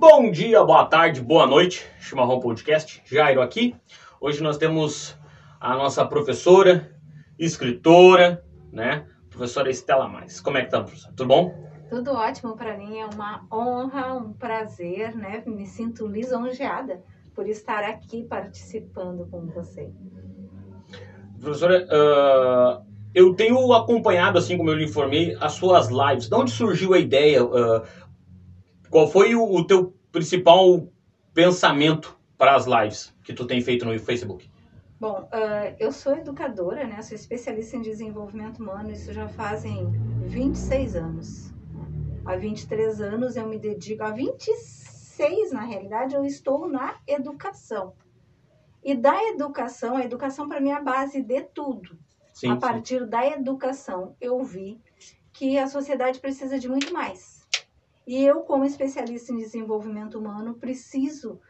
Bom dia, boa tarde, boa noite. Chimarrão Podcast, Jairo aqui. Hoje nós temos a nossa professora, escritora, né? Professora Estela Mais. Como é que tá, professora? Tudo bom? Tudo ótimo para mim, é uma honra, um prazer, né? Me sinto lisonjeada por estar aqui participando com você. Professora, uh, eu tenho acompanhado, assim como eu lhe informei, as suas lives. De onde surgiu a ideia? Uh, qual foi o, o teu principal pensamento para as lives que tu tem feito no Facebook? Bom, uh, eu sou educadora, né? Sou especialista em desenvolvimento humano, isso já fazem 26 anos. Há 23 anos eu me dedico, há 26 na realidade, eu estou na educação. E da educação, a educação para mim é a base de tudo. Sim, a partir sim. da educação, eu vi que a sociedade precisa de muito mais. E eu, como especialista em desenvolvimento humano, preciso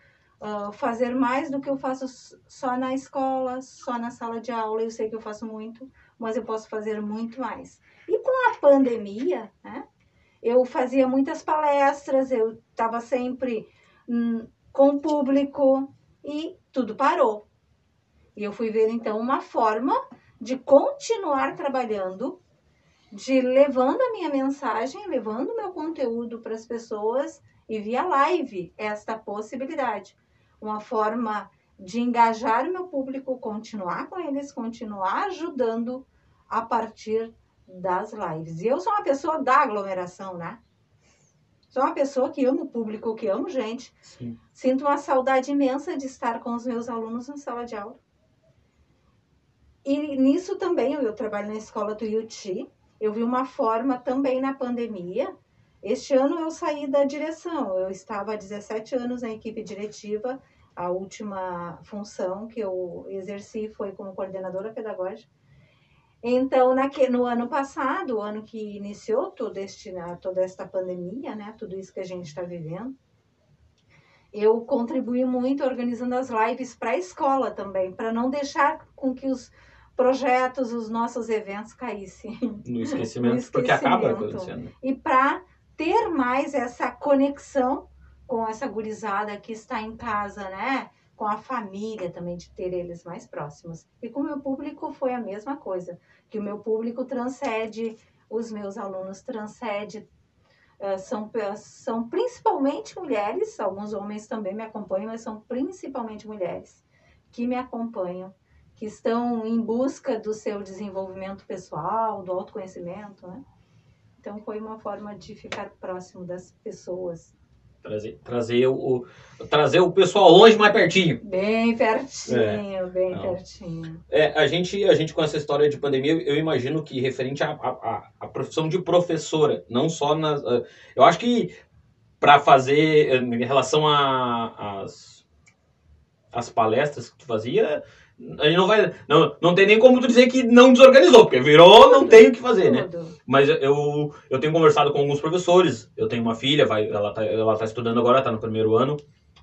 uh, fazer mais do que eu faço só na escola, só na sala de aula. Eu sei que eu faço muito, mas eu posso fazer muito mais. E com a pandemia, né, eu fazia muitas palestras, eu estava sempre hum, com o público e tudo parou. E eu fui ver então uma forma de continuar trabalhando, de levando a minha mensagem, levando o meu conteúdo para as pessoas e via live esta possibilidade. Uma forma de engajar o meu público, continuar com eles, continuar ajudando a partir das lives. E eu sou uma pessoa da aglomeração, né? Sou uma pessoa que amo o público, que amo gente. Sim. Sinto uma saudade imensa de estar com os meus alunos na sala de aula. E nisso também, eu trabalho na escola do Yuti. Eu vi uma forma também na pandemia. Este ano eu saí da direção. Eu estava há 17 anos na equipe diretiva. A última função que eu exerci foi como coordenadora pedagógica. Então, naque, no ano passado, o ano que iniciou todo este, né, toda esta pandemia, né, tudo isso que a gente está vivendo, eu contribuí muito organizando as lives para a escola também, para não deixar com que os projetos, os nossos eventos caíssem. No esquecimento, no esquecimento. porque acaba acontecendo. E para ter mais essa conexão com essa gurizada que está em casa, né? Com a família também, de ter eles mais próximos. E com o meu público foi a mesma coisa, que o meu público transcende, os meus alunos transcende, uh, são, são principalmente mulheres, alguns homens também me acompanham, mas são principalmente mulheres que me acompanham que estão em busca do seu desenvolvimento pessoal, do autoconhecimento, né? Então foi uma forma de ficar próximo das pessoas. Trazer, trazer, o, trazer o pessoal longe mais pertinho. Bem pertinho, é, bem não. pertinho. É, a gente, a gente com essa história de pandemia, eu imagino que referente à profissão de professora, não só nas. Eu acho que para fazer em relação às as palestras que tu fazia, a gente não vai. Não, não tem nem como tu dizer que não desorganizou, porque virou, não tem o que fazer, né? Mas eu, eu tenho conversado com alguns professores. Eu tenho uma filha, vai, ela, tá, ela tá estudando agora, tá no primeiro ano.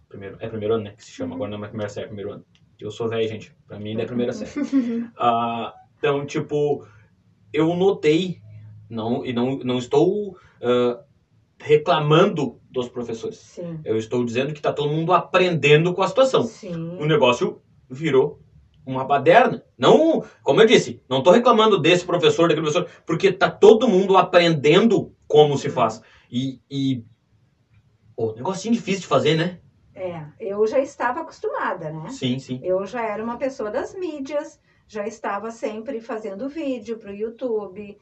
Primeiro, é primeiro ano, né? Que se chama, agora não é primeira série, é primeiro ano. Eu sou velho, gente. Pra mim ainda é primeira série. ah, então, tipo, eu notei, não, e não, não estou uh, reclamando dos professores. Sim. Eu estou dizendo que tá todo mundo aprendendo com a situação. Sim. O negócio virou uma baderna. Não, como eu disse, não estou reclamando desse professor, daquele professor, porque tá todo mundo aprendendo como se faz. E, e oh, negocinho difícil de fazer, né? É, eu já estava acostumada, né? Sim, sim. Eu já era uma pessoa das mídias, já estava sempre fazendo vídeo para o YouTube,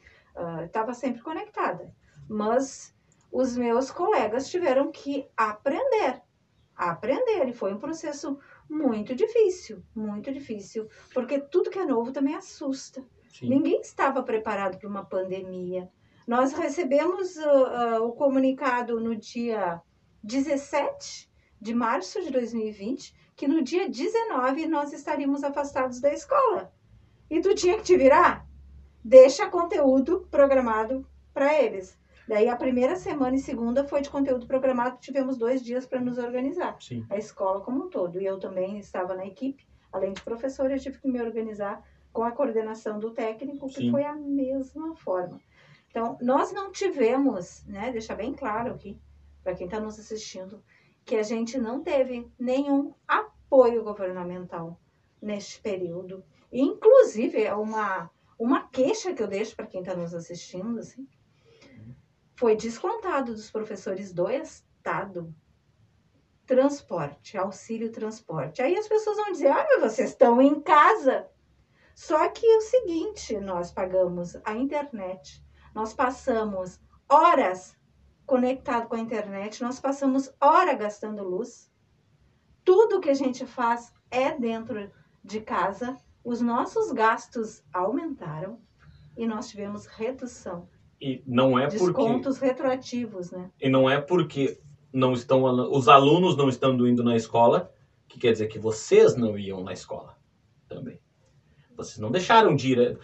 estava uh, sempre conectada. Mas os meus colegas tiveram que aprender, aprender, e foi um processo muito difícil, muito difícil, porque tudo que é novo também assusta. Sim. Ninguém estava preparado para uma pandemia. Nós recebemos uh, uh, o comunicado no dia 17 de março de 2020 que no dia 19 nós estaríamos afastados da escola. E tu tinha que te virar? Deixa conteúdo programado para eles. Daí a primeira semana e segunda foi de conteúdo programado, tivemos dois dias para nos organizar. Sim. A escola como um todo. E eu também estava na equipe, além de professora, eu tive que me organizar com a coordenação do técnico, que Sim. foi a mesma forma. Então, nós não tivemos, né, deixar bem claro aqui, para quem está nos assistindo, que a gente não teve nenhum apoio governamental neste período. Inclusive, é uma, uma queixa que eu deixo para quem está nos assistindo, assim, foi descontado dos professores do Estado transporte, auxílio transporte. Aí as pessoas vão dizer: ah, mas vocês estão em casa. Só que é o seguinte: nós pagamos a internet, nós passamos horas conectado com a internet, nós passamos hora gastando luz. Tudo que a gente faz é dentro de casa. Os nossos gastos aumentaram e nós tivemos redução. E não é Descontos porque Descontos retroativos, né? e não é porque não estão os alunos não estão indo na escola, que quer dizer que vocês não iam na escola também. Vocês não deixaram de ir. eh,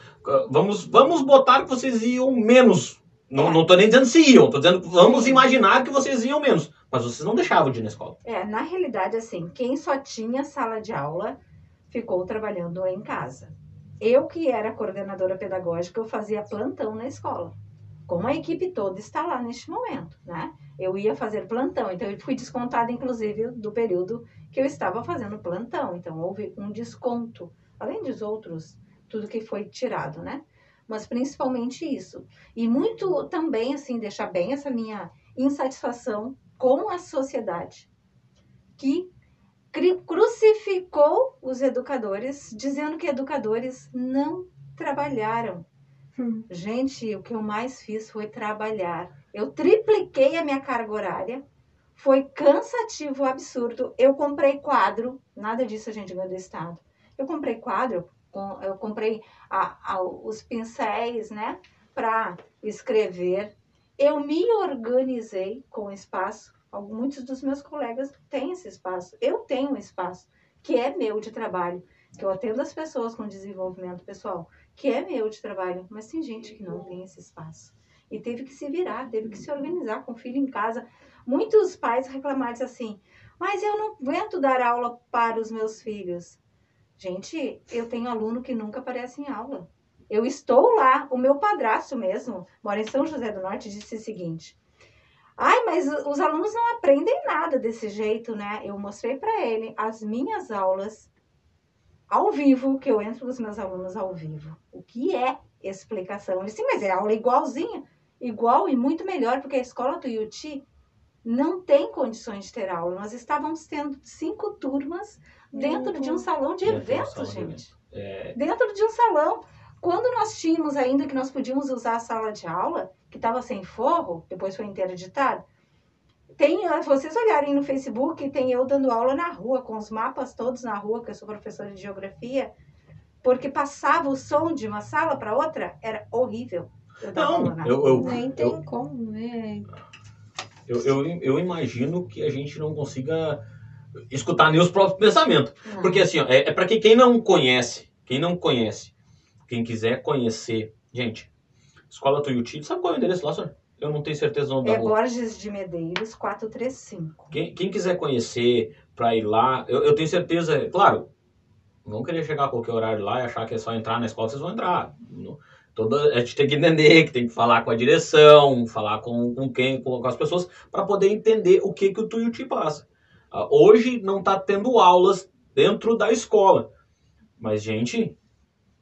Vamos, vamos botar que vocês iam menos. Não, É. não tô nem dizendo se iam, tô dizendo vamos imaginar que vocês iam menos. Mas vocês não deixavam de ir na escola. É, na realidade, assim, quem só tinha sala de aula ficou trabalhando em casa. Eu, que era coordenadora pedagógica, eu fazia plantão na escola. Como a equipe toda está lá neste momento, né? Eu ia fazer plantão, então eu fui descontada, inclusive, do período que eu estava fazendo plantão. Então, houve um desconto, além dos outros, tudo que foi tirado, né? Mas principalmente isso. E muito também, assim, deixar bem essa minha insatisfação com a sociedade, que crucificou os educadores, dizendo que educadores não trabalharam. Hum. Gente, o que eu mais fiz foi trabalhar. Eu tripliquei a minha carga horária. Foi cansativo, absurdo. Eu comprei quadro, nada disso a gente ganhou do Estado. Eu comprei quadro, eu comprei a- a- os pincéis, né, para escrever. Eu me organizei com espaço. Muitos dos meus colegas têm esse espaço. Eu tenho um espaço que é meu de trabalho, que eu atendo as pessoas com desenvolvimento pessoal, que é meu de trabalho, mas tem gente que não tem esse espaço. E teve que se virar, teve que se organizar com o filho em casa. Muitos pais reclamaram assim, mas eu não aguento dar aula para os meus filhos. Gente, eu tenho aluno que nunca aparece em aula. Eu estou lá, o meu padrasto mesmo, mora em São José do Norte, disse o seguinte: Ai, mas os alunos não aprendem nada desse jeito, né? Eu mostrei para ele as minhas aulas ao vivo, que eu entro com os meus alunos ao vivo. O que é explicação? Ele disse, mas é aula igualzinha. Igual e muito melhor, porque a escola do Yuti não tem condições de ter aula. Nós estávamos tendo cinco turmas dentro de um salão de Dentro de um eventos, salão de gente. É, Dentro de um salão. Quando nós tínhamos ainda que nós podíamos usar a sala de aula, que estava sem forro, depois foi interditado, tem, eh, vocês olharem no Facebook, tem eu dando aula na rua, com os mapas todos na rua, que eu sou professora de geografia, porque passava o som de uma sala para outra, era horrível. Eu Não, eu- eu- Nem tem Eu- como, né? eu, eu, eu imagino que a gente não consiga escutar nem os próprios pensamentos. Não. Porque assim, ó, é, é para que quem não conhece, quem não conhece, quem quiser conhecer, gente, Escola Tuiuti, sabe qual é o endereço lá, senhor? Eu não tenho certeza do nome É rua. Borges de Medeiros, 435. Quem, quem quiser conhecer, pra ir lá, eu, eu tenho certeza, claro, não vão querer chegar a qualquer horário lá e achar que é só entrar na escola, vocês vão entrar. Toda, a gente tem que entender, que tem que falar com a direção, falar com, com quem, com, com as pessoas, para poder entender o que, que o Tuiuti passa. Ah, hoje não está tendo aulas dentro da escola. Mas, gente,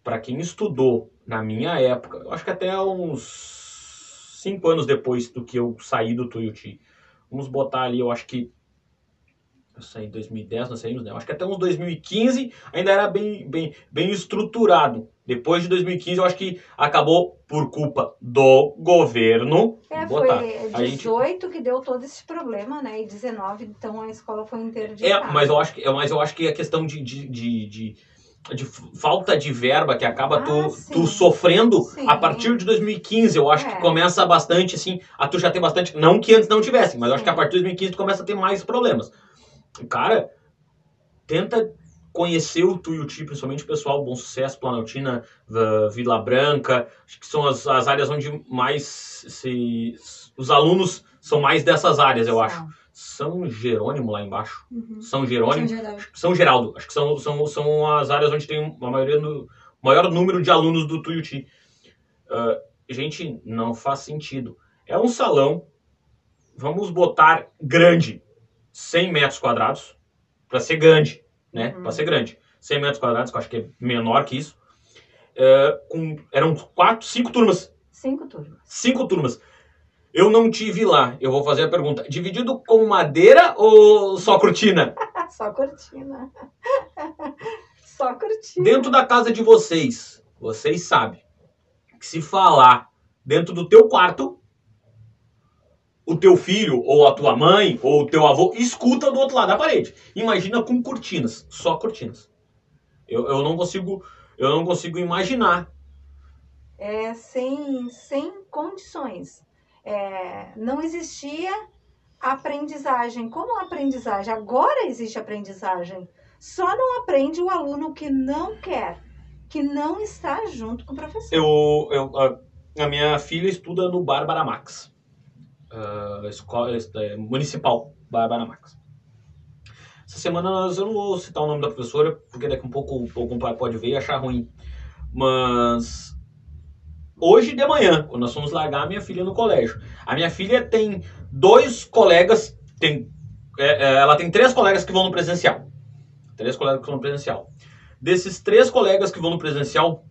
para quem estudou na minha época, eu acho que até uns cinco anos depois do que eu saí do Tuiuti, vamos botar ali, eu acho que eu saí em 2010, nós saímos, né? Eu acho que até uns 2015 ainda era bem, bem, bem estruturado. Depois de 2015, eu acho que acabou por culpa do governo. É, botar. foi A gente- 18 que deu todo esse problema, né? E 19, então a escola foi É, interditada. mas eu acho que, é, mas eu acho que é questão de, de, de, de, de falta de verba que acaba Ah, tu, sim. tu sofrendo Sim. a partir de 2015. Eu acho É. que começa bastante, assim, a tu já ter bastante. Não que antes não tivesse, mas eu acho que a partir de 2015 tu começa a ter mais problemas. Cara, tenta conhecer o Tuiuti, principalmente o pessoal Bom Sucesso, Planaltina, Vila Branca, acho que são as, as áreas onde mais se, os alunos são mais dessas áreas, eu acho. São Jerônimo lá embaixo. Uhum. São Jerônimo. São Geraldo. São Geraldo. Acho que são, são, são as áreas onde tem a maioria do maior número de alunos do Tuiuti. Ah, gente, não faz sentido. É um salão, vamos botar grande, 100 metros quadrados, para ser grande, né? Uhum. Para ser grande. 100 metros quadrados, que eu acho que é menor que isso. É, com, eram quatro, cinco turmas. Cinco turmas. Cinco turmas. Eu não tive lá. Eu vou fazer a pergunta. Dividido com madeira ou só cortina? Só cortina. Só cortina. Dentro da casa de vocês, vocês sabem que se falar dentro do teu quarto, o teu filho, ou a tua mãe, ou o teu avô, escuta do outro lado da parede. Imagina com cortinas, só cortinas. Eu, eu não consigo, eu não consigo imaginar. É, sem, sem condições. É, não existia aprendizagem. Como aprendizagem? Agora existe aprendizagem. Só não aprende o aluno que não quer, que não está junto com o professor. Eu, eu, a, a minha filha estuda no Bárbara Max, ah, escola é, municipal Bárbara Max. Essa semana nós- eu não vou citar o nome da professora, porque daqui um pouco algum pai pode ver e achar ruim. Mas hoje de manhã, quando nós fomos largar a minha filha no colégio, a minha filha tem dois colegas, tem, é, é, ela tem três colegas que vão no presencial. Três colegas que vão no presencial. Desses três colegas que vão no presencial,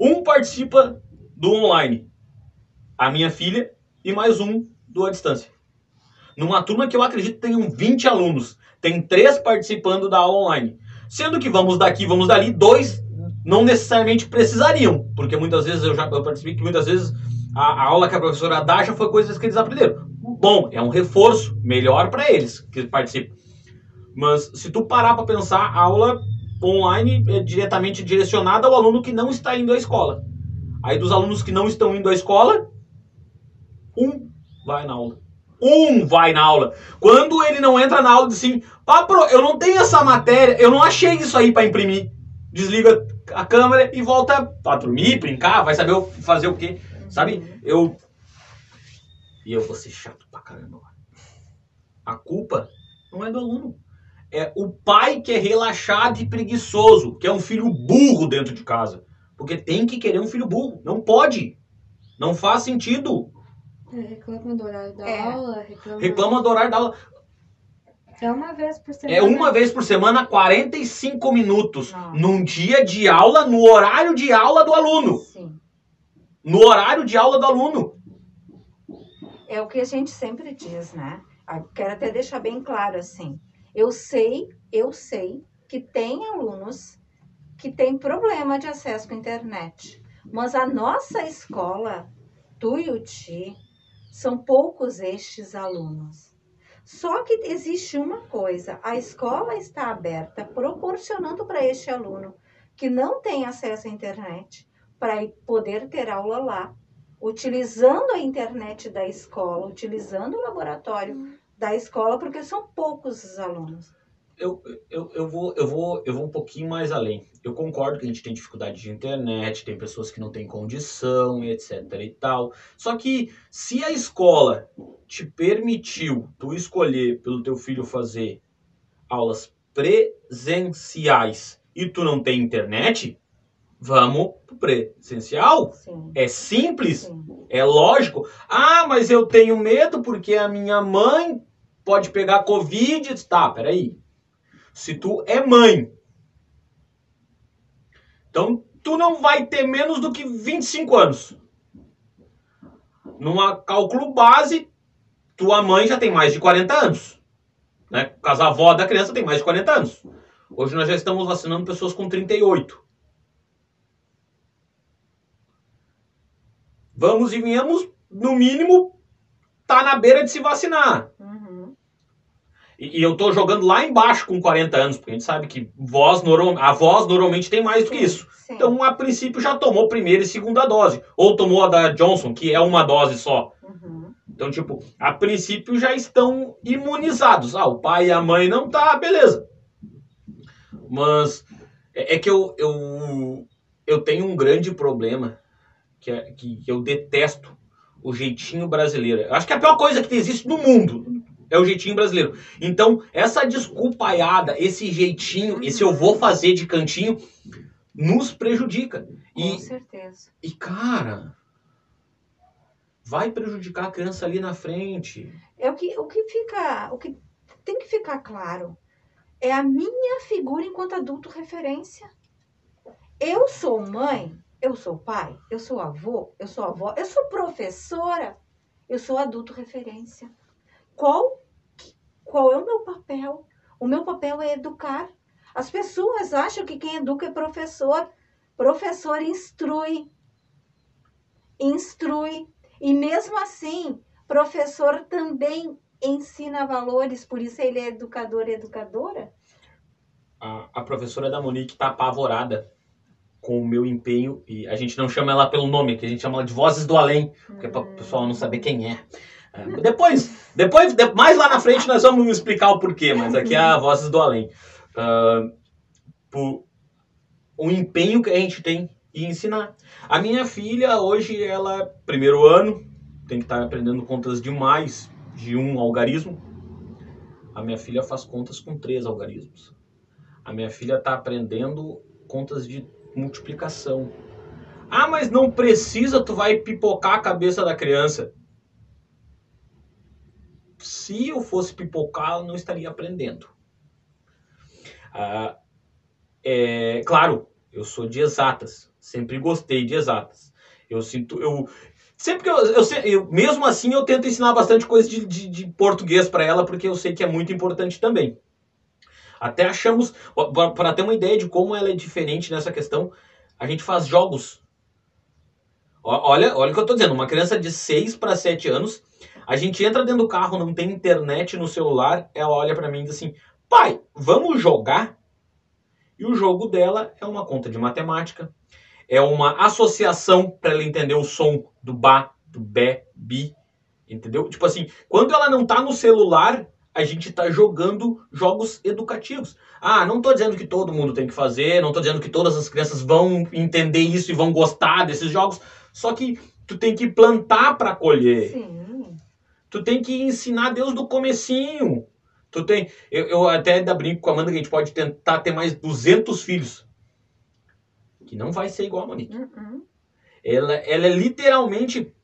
um participa do online. A minha filha e mais um do à distância. Numa turma que eu acredito tenham 20 alunos, tem três participando da aula online. Sendo que vamos daqui, vamos dali, dois não necessariamente precisariam, porque muitas vezes eu já participei que muitas vezes a, a aula que a professora dá já foi coisas que eles aprenderam. Bom, é um reforço melhor para eles que participam. Mas se tu parar para pensar, a aula online é diretamente direcionada ao aluno que não está indo à escola. Aí dos alunos que não estão indo à escola, um vai na aula. Um vai na aula. Quando ele não entra na aula, diz assim: Pá, pro, eu não tenho essa matéria, eu não achei isso aí para imprimir. Desliga a câmera e volta a dormir, brincar, vai saber fazer o quê. Sabe? Eu. E eu vou ser chato pra caramba. A culpa não é do aluno. É o pai que é relaxado e preguiçoso, que é um filho burro dentro de casa. Porque tem que querer um filho burro. Não pode. Não faz sentido. É, reclama do horário da É. aula, reclama. Reclama do horário da aula. É uma vez por semana. É uma vez por semana, 45 minutos. Não. Num dia de aula, no horário de aula do aluno. Sim. No horário de aula do aluno. É o que a gente sempre diz, né? Ah, Quero até deixar bem claro assim. Eu sei, eu sei que tem alunos que têm problema de acesso a internet. Mas a nossa escola, Tuiuti, são poucos estes alunos. Só que existe uma coisa, a escola está aberta, proporcionando para este aluno que não tem acesso à internet, para poder ter aula lá utilizando a internet da escola, utilizando o laboratório da escola, porque são poucos os alunos. Eu, eu, eu, vou, eu, vou, eu vou um pouquinho mais além. Eu concordo que a gente tem dificuldade de internet, tem pessoas que não têm condição, etc e tal. Só que se a escola te permitiu tu escolher pelo teu filho fazer aulas presenciais e tu não tem internet, vamos pro presencial. Sim. É simples, Sim. é lógico. Ah, mas eu tenho medo porque a minha mãe pode pegar Covid. Tá, peraí. Se tu é mãe, então tu não vai ter menos do que 25 anos. Numa cálculo base, tua mãe já tem mais de 40 anos. Né? Por causa a avó da criança tem mais de 40 anos. Hoje nós já estamos vacinando pessoas com 38. Vamos e venhamos, no mínimo, tá na beira de se vacinar. Uhum. E, e eu tô jogando lá embaixo com 40 anos, porque a gente sabe que voz a voz normalmente tem mais do que isso. Sim. Então, a princípio, já tomou primeira e segunda dose. Ou tomou a da Johnson, que é uma dose só. Uhum. Então, tipo, a princípio já estão imunizados. Ah, o pai e a mãe não tá, beleza. Mas é, é que eu, eu, eu tenho um grande problema que, é, que eu detesto o jeitinho brasileiro. Eu acho que a pior coisa que existe no mundo é o jeitinho brasileiro. Então, essa desculpaiada, esse jeitinho, esse eu vou fazer de cantinho, nos prejudica. Com E, certeza. e cara, vai prejudicar a criança ali na frente. É o que, o que fica, o que tem que ficar claro. É a minha figura enquanto adulto referência. Eu sou mãe, eu sou pai, eu sou avô, eu sou avó, eu sou professora, eu sou adulto referência. Qual, qual é o meu papel? O meu papel é educar. As pessoas acham que quem educa é professor. Professor instrui. Instrui. E mesmo assim, professor também ensina valores, por isso ele é educador e educadora. A, a professora da Monique tá apavorada com o meu empenho e a gente não chama ela pelo nome, que a gente chama ela de Vozes do Além, porque é para o pessoal não saber quem é. É, Depois, depois, de- mais lá na frente nós vamos explicar o porquê, mas aqui é a Vozes do Além. Ah, por o empenho que a gente tem em ensinar. A minha filha hoje ela é primeiro ano, tem que estar aprendendo contas de mais de um algarismo. A minha filha faz contas com três algarismos. A minha filha está aprendendo contas de multiplicação. Ah, mas não precisa, tu vai pipocar a cabeça da criança. Se eu fosse pipocar, ela não estaria aprendendo. Ah, é, claro, eu sou de exatas. Sempre gostei de exatas. Eu sinto. Eu, sempre que eu, eu, eu- Mesmo assim, eu tento ensinar bastante coisa de, de, de português para ela, porque eu sei que é muito importante também. Até achamos. Para ter uma ideia de como ela é diferente nessa questão, a gente faz jogos. Olha, olha o que eu tô dizendo. Uma criança de 6 para 7 anos, a gente entra dentro do carro, não tem internet no celular, ela olha para mim e diz assim: pai, vamos jogar? E o jogo dela é uma conta de matemática, é uma associação para ela entender o som do ba, do bé, bi, entendeu? Tipo assim, quando ela não tá no celular, a gente tá jogando jogos educativos. Ah, não tô dizendo que todo mundo tem que fazer, não tô dizendo que todas as crianças vão entender isso e vão gostar desses jogos, só que tu tem que plantar para colher. Sim. Tu tem que ensinar Deus do comecinho. Tu tem, eu, eu até ainda brinco com a Amanda que a gente pode tentar ter mais 200 filhos. Que não vai ser igual a Monique. Uhum. Ela, ela é literalmente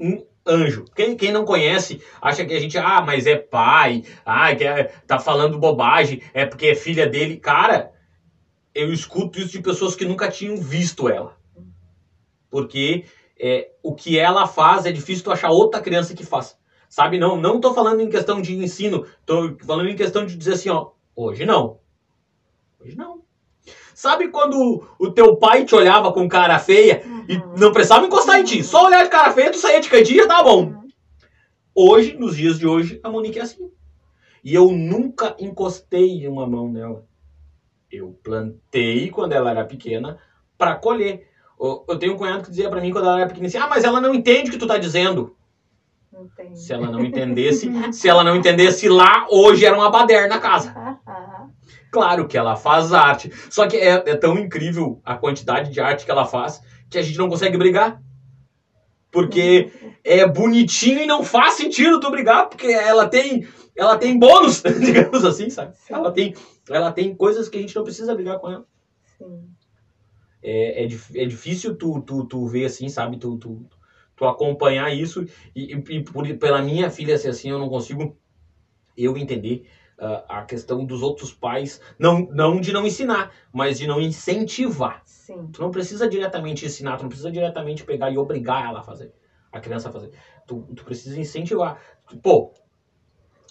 um anjo. Quem, quem não conhece acha que a gente, ah, mas é pai, ah, que é, tá falando bobagem, é porque é filha dele. Cara, eu escuto isso de pessoas que nunca tinham visto ela. Porque é, o que ela faz é difícil tu achar outra criança que faça. Sabe? Não, não tô falando em questão de ensino, tô falando em questão de dizer assim, ó, hoje não. Hoje não. Sabe quando o teu pai te olhava com cara feia e Uhum. não precisava encostar em ti, só olhar de cara feia, tu saía de cantinho e já tava bom. Uhum. Hoje, nos dias de hoje, a Monique é assim. E eu nunca encostei uma mão nela. Eu plantei quando ela era pequena pra colher. Eu tenho um cunhado que dizia pra mim quando ela era pequena assim: Ah, mas ela não entende o que tu tá dizendo. Entendi. Se ela não entendesse, se ela não entendesse lá, hoje era uma baderna na casa. Claro que ela faz arte. Só que é, é tão incrível a quantidade de arte que ela faz que a gente não consegue brigar. Porque é bonitinho e não faz sentido tu brigar, porque ela tem, ela tem bônus, digamos assim, sabe? Ela tem, ela tem coisas que a gente não precisa brigar com ela. Sim. É, é, é difícil tu, tu, tu ver assim, sabe? Tu, tu, tu acompanhar isso. E, e- por, pela minha filha ser assim, eu não consigo eu entender ah, a questão dos outros pais. Não, não de não ensinar, mas de não incentivar. Sim. Tu não precisa diretamente ensinar, tu não precisa diretamente pegar e obrigar ela a fazer. A criança a fazer. Tu, tu precisa incentivar. Pô,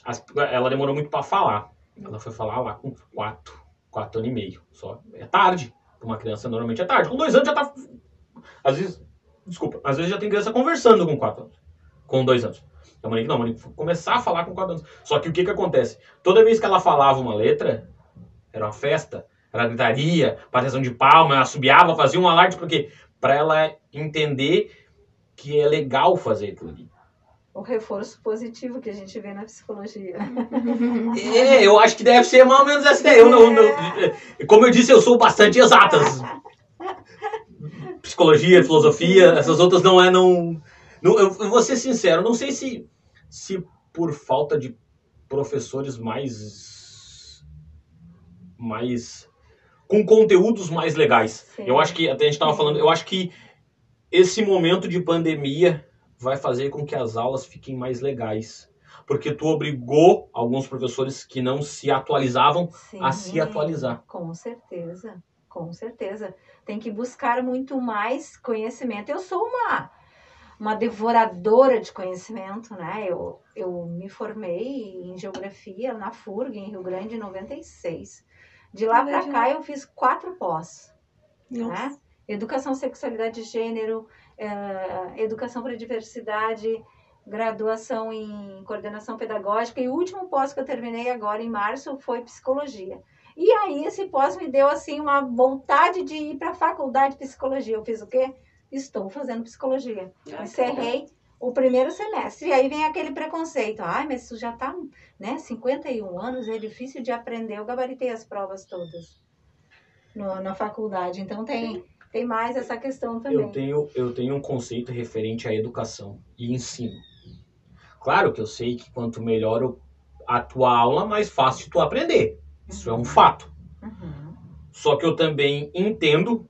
as- ela demorou muito pra falar. Ela foi falar lá com quatro, quatro anos e meio. Só. É tarde. Pra uma criança normalmente é tarde. Com dois anos já tá. Às vezes. Desculpa, às vezes já tem criança conversando com quatro anos. Com dois anos. A Monique não, a Monique começar a falar com quatro anos. Só que o que que acontece? Toda vez que ela falava uma letra, era uma festa, era gritaria, bateção de palma, ela assobiava, fazia um alarde, porque para ela entender que é legal fazer aquilo ali. O reforço positivo que a gente vê na psicologia. É, eu acho que deve ser mais ou menos essa ideia. Eu não, não- como eu disse, eu sou bastante exatas. Psicologia, filosofia, essas outras não é não. não eu, eu vou ser sincero, não sei se, se por falta de professores mais. mais. com conteúdos mais legais. Sim. Eu acho que, até a gente estava falando, eu acho que esse momento de pandemia vai fazer com que as aulas fiquem mais legais. Porque tu obrigou alguns professores que não se atualizavam Sim, a se atualizar. Com certeza, com certeza. Tem que buscar muito mais conhecimento. Eu sou uma, uma devoradora de conhecimento, né? Eu, eu me formei em geografia na FURG, em Rio Grande, em 96. De lá para cá eu fiz quatro pós, Nossa. né? Educação, sexualidade e gênero, eh, educação para diversidade, graduação em coordenação pedagógica e o último pós que eu terminei agora em março foi psicologia. E aí esse pós me deu assim uma vontade de ir para a faculdade de psicologia. Eu fiz o quê? Estou fazendo psicologia. Ah, Encerrei o primeiro semestre. E aí vem aquele preconceito. Ai, mas isso já tá, né, 51 anos, é difícil de aprender. Eu gabaritei as provas todas no- na faculdade. Então tem, tem mais essa questão também. Eu tenho, eu tenho um conceito referente à educação e ensino. Claro que eu sei que quanto melhor a tua aula, mais fácil tu aprender. Isso é um fato. Uhum. Só que eu também entendo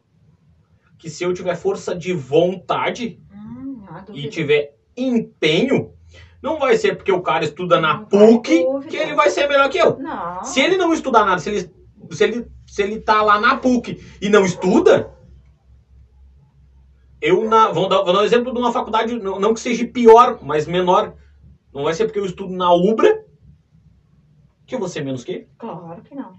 que se eu tiver força de vontade Hum, e tiver empenho, não vai ser porque o cara estuda na Não PUC que ele vai ser melhor que eu. Não. Se ele não estudar nada, se ele, se ele, se ele tá lá na PUC e não estuda, eu na, vou, dar, vou dar um exemplo de uma faculdade, não, não que seja pior, mas menor. Não vai ser porque eu estudo na UBRA que eu vou ser menos que ele. Claro que não.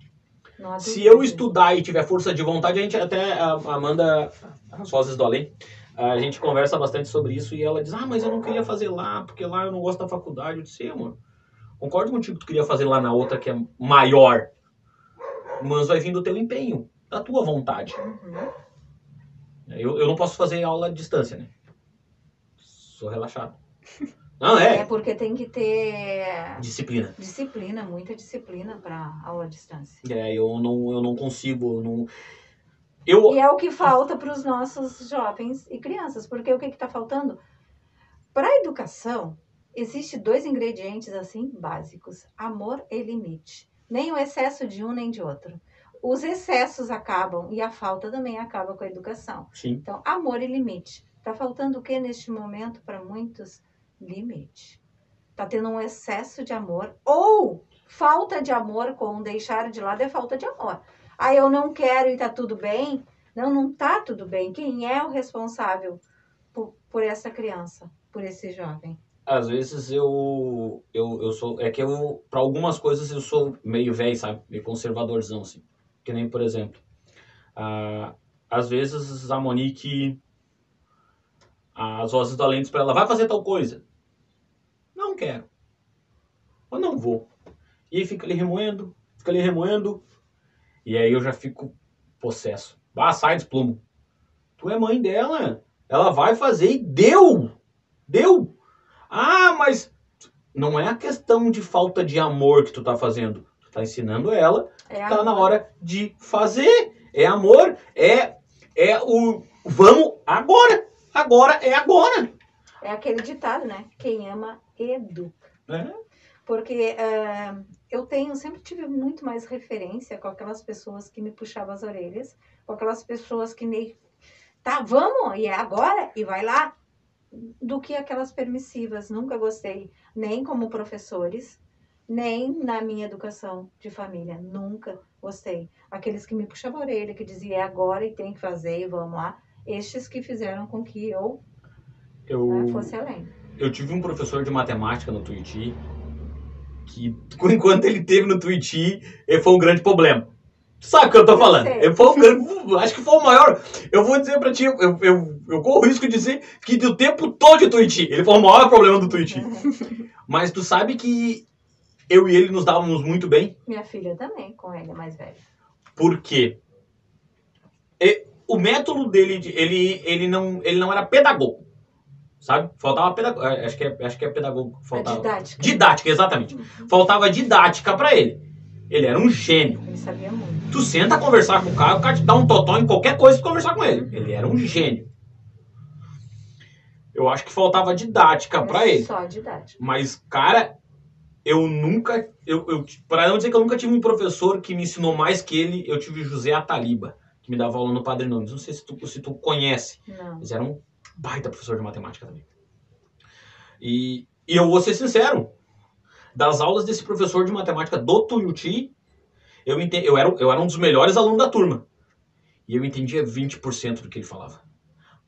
Se eu estudar e tiver força de vontade, a gente até, a Amanda, as vozes do além, a gente conversa bastante sobre isso e ela diz, ah, mas eu não queria fazer lá, porque lá eu não gosto da faculdade. Eu disse, "É, amor, concordo contigo que tu queria fazer lá na outra que é maior, mas vai vir do teu empenho, da tua vontade. Uhum. Eu, eu não posso fazer aula à distância, né? Sou relaxado. Não, É é, porque tem que ter disciplina. disciplina, muita disciplina para aula à distância. É, eu não, eu não consigo, eu não... Eu, E é o que falta para os nossos jovens e crianças, porque o que está faltando? Para a educação, existe dois ingredientes assim básicos: amor e limite. Nem o excesso de um nem de outro. Os excessos acabam e a falta também acaba com a educação. sim, Então, amor e limite. Está faltando o que neste momento para muitos? Limite. Está tendo um excesso de amor ou falta de amor com deixar de lado é falta de amor. Ah, eu não quero e tá tudo bem? Não, não tá tudo bem. Quem é o responsável por, por essa criança, por esse jovem? Às vezes eu, eu, eu sou. É que eu, pra algumas coisas, eu sou meio velho, sabe? Meio conservadorzão, assim. Que nem, por exemplo, às vezes a Monique. As vozes diz pra ela: vai fazer tal coisa. Não quero. Eu não vou. E fica ali remoendo, fica ali remoendo. E aí eu já fico possesso. Ah, sai desplumo. Tu é mãe dela. Ela vai fazer e deu! Deu! Ah, mas não é a questão de falta de amor que tu tá fazendo. Tá ensinando ela, É tá na amor. hora de fazer. É amor, é é o vamos agora. Agora é agora. É aquele ditado, né? Quem ama, educa. né? Porque eh, eu tenho, sempre tive muito mais referência com aquelas pessoas que me puxavam as orelhas, com aquelas pessoas que me. Tá, vamos, e é agora, e vai lá, do que aquelas permissivas. Nunca gostei, nem como professores, nem na minha educação de família. Nunca gostei. Aqueles que me puxavam a orelha, que diziam é agora e tem que fazer, e vamos lá. Estes que fizeram com que eu Eu né, fosse além. eu tive um professor de matemática no Twitch que enquanto ele teve no Twitch, ele foi um grande problema. Sabe o que eu tô Eu falando? Ele foi um acho que foi o maior. Eu vou dizer pra ti, eu, eu, eu corro o risco de dizer que do tempo todo de Twitch, ele foi o maior problema do Twitch. Mas tu sabe que eu e ele nos dávamos muito bem? Minha filha também, com ele mais velho. Por quê? E o método dele, de- ele, ele, não, ele não era pedagogo, sabe? Faltava pedagogo, acho que é, acho que é pedagogo. Faltava. didática. Didática, exatamente. Faltava didática pra ele. Ele era um gênio. Ele sabia muito. Tu senta a conversar com o cara, o cara te dá um totó em qualquer coisa pra conversar com ele. Ele era um gênio. Eu acho que faltava didática pra ele. Só didática. Mas, cara, eu nunca. Eu, eu, pra não dizer que eu nunca tive um professor que me ensinou mais que ele, eu tive José Ataliba, que me dava aula no Padre Nunes. Não sei se tu, se tu conhece. Não. Mas era um baita professor de matemática também. E, e eu vou ser sincero, das aulas desse professor de matemática do Tuiuti, eu, eu, era, eu era um dos melhores alunos da turma. E eu entendia 20% do que ele falava.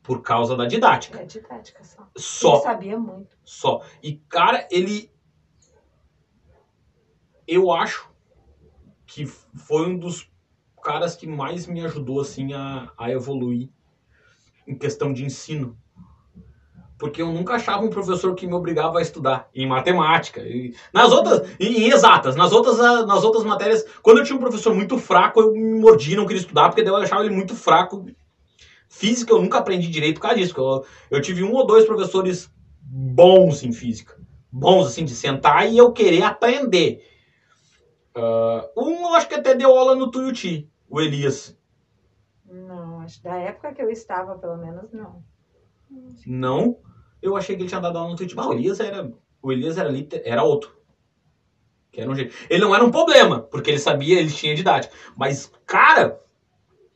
Por causa da didática. É didática só. Só. Ele sabia muito. Só. E, cara, ele. Eu acho que foi um dos caras que mais me ajudou, assim, a, a evoluir em questão de ensino. Porque eu nunca achava um professor que me obrigava a estudar em matemática. E nas outras, em, exatas, nas outras, ah, nas outras matérias, quando eu tinha um professor muito fraco, eu me mordi, não queria estudar, porque daí eu achava ele muito fraco. Física eu nunca aprendi direito por causa disso. Eu, eu tive um ou dois professores bons em física. Bons, assim, de sentar e eu querer aprender. Ah, um eu acho que até deu aula no Tuiuti, o Elias. Não, acho da época que eu estava, pelo menos, não. Não, eu achei que ele tinha dado aula no Tuiuti. Ah, o Elias era. O Elias era, era outro. Que era um jeito. Ele não era um problema, porque ele sabia, ele tinha didática. Mas, cara,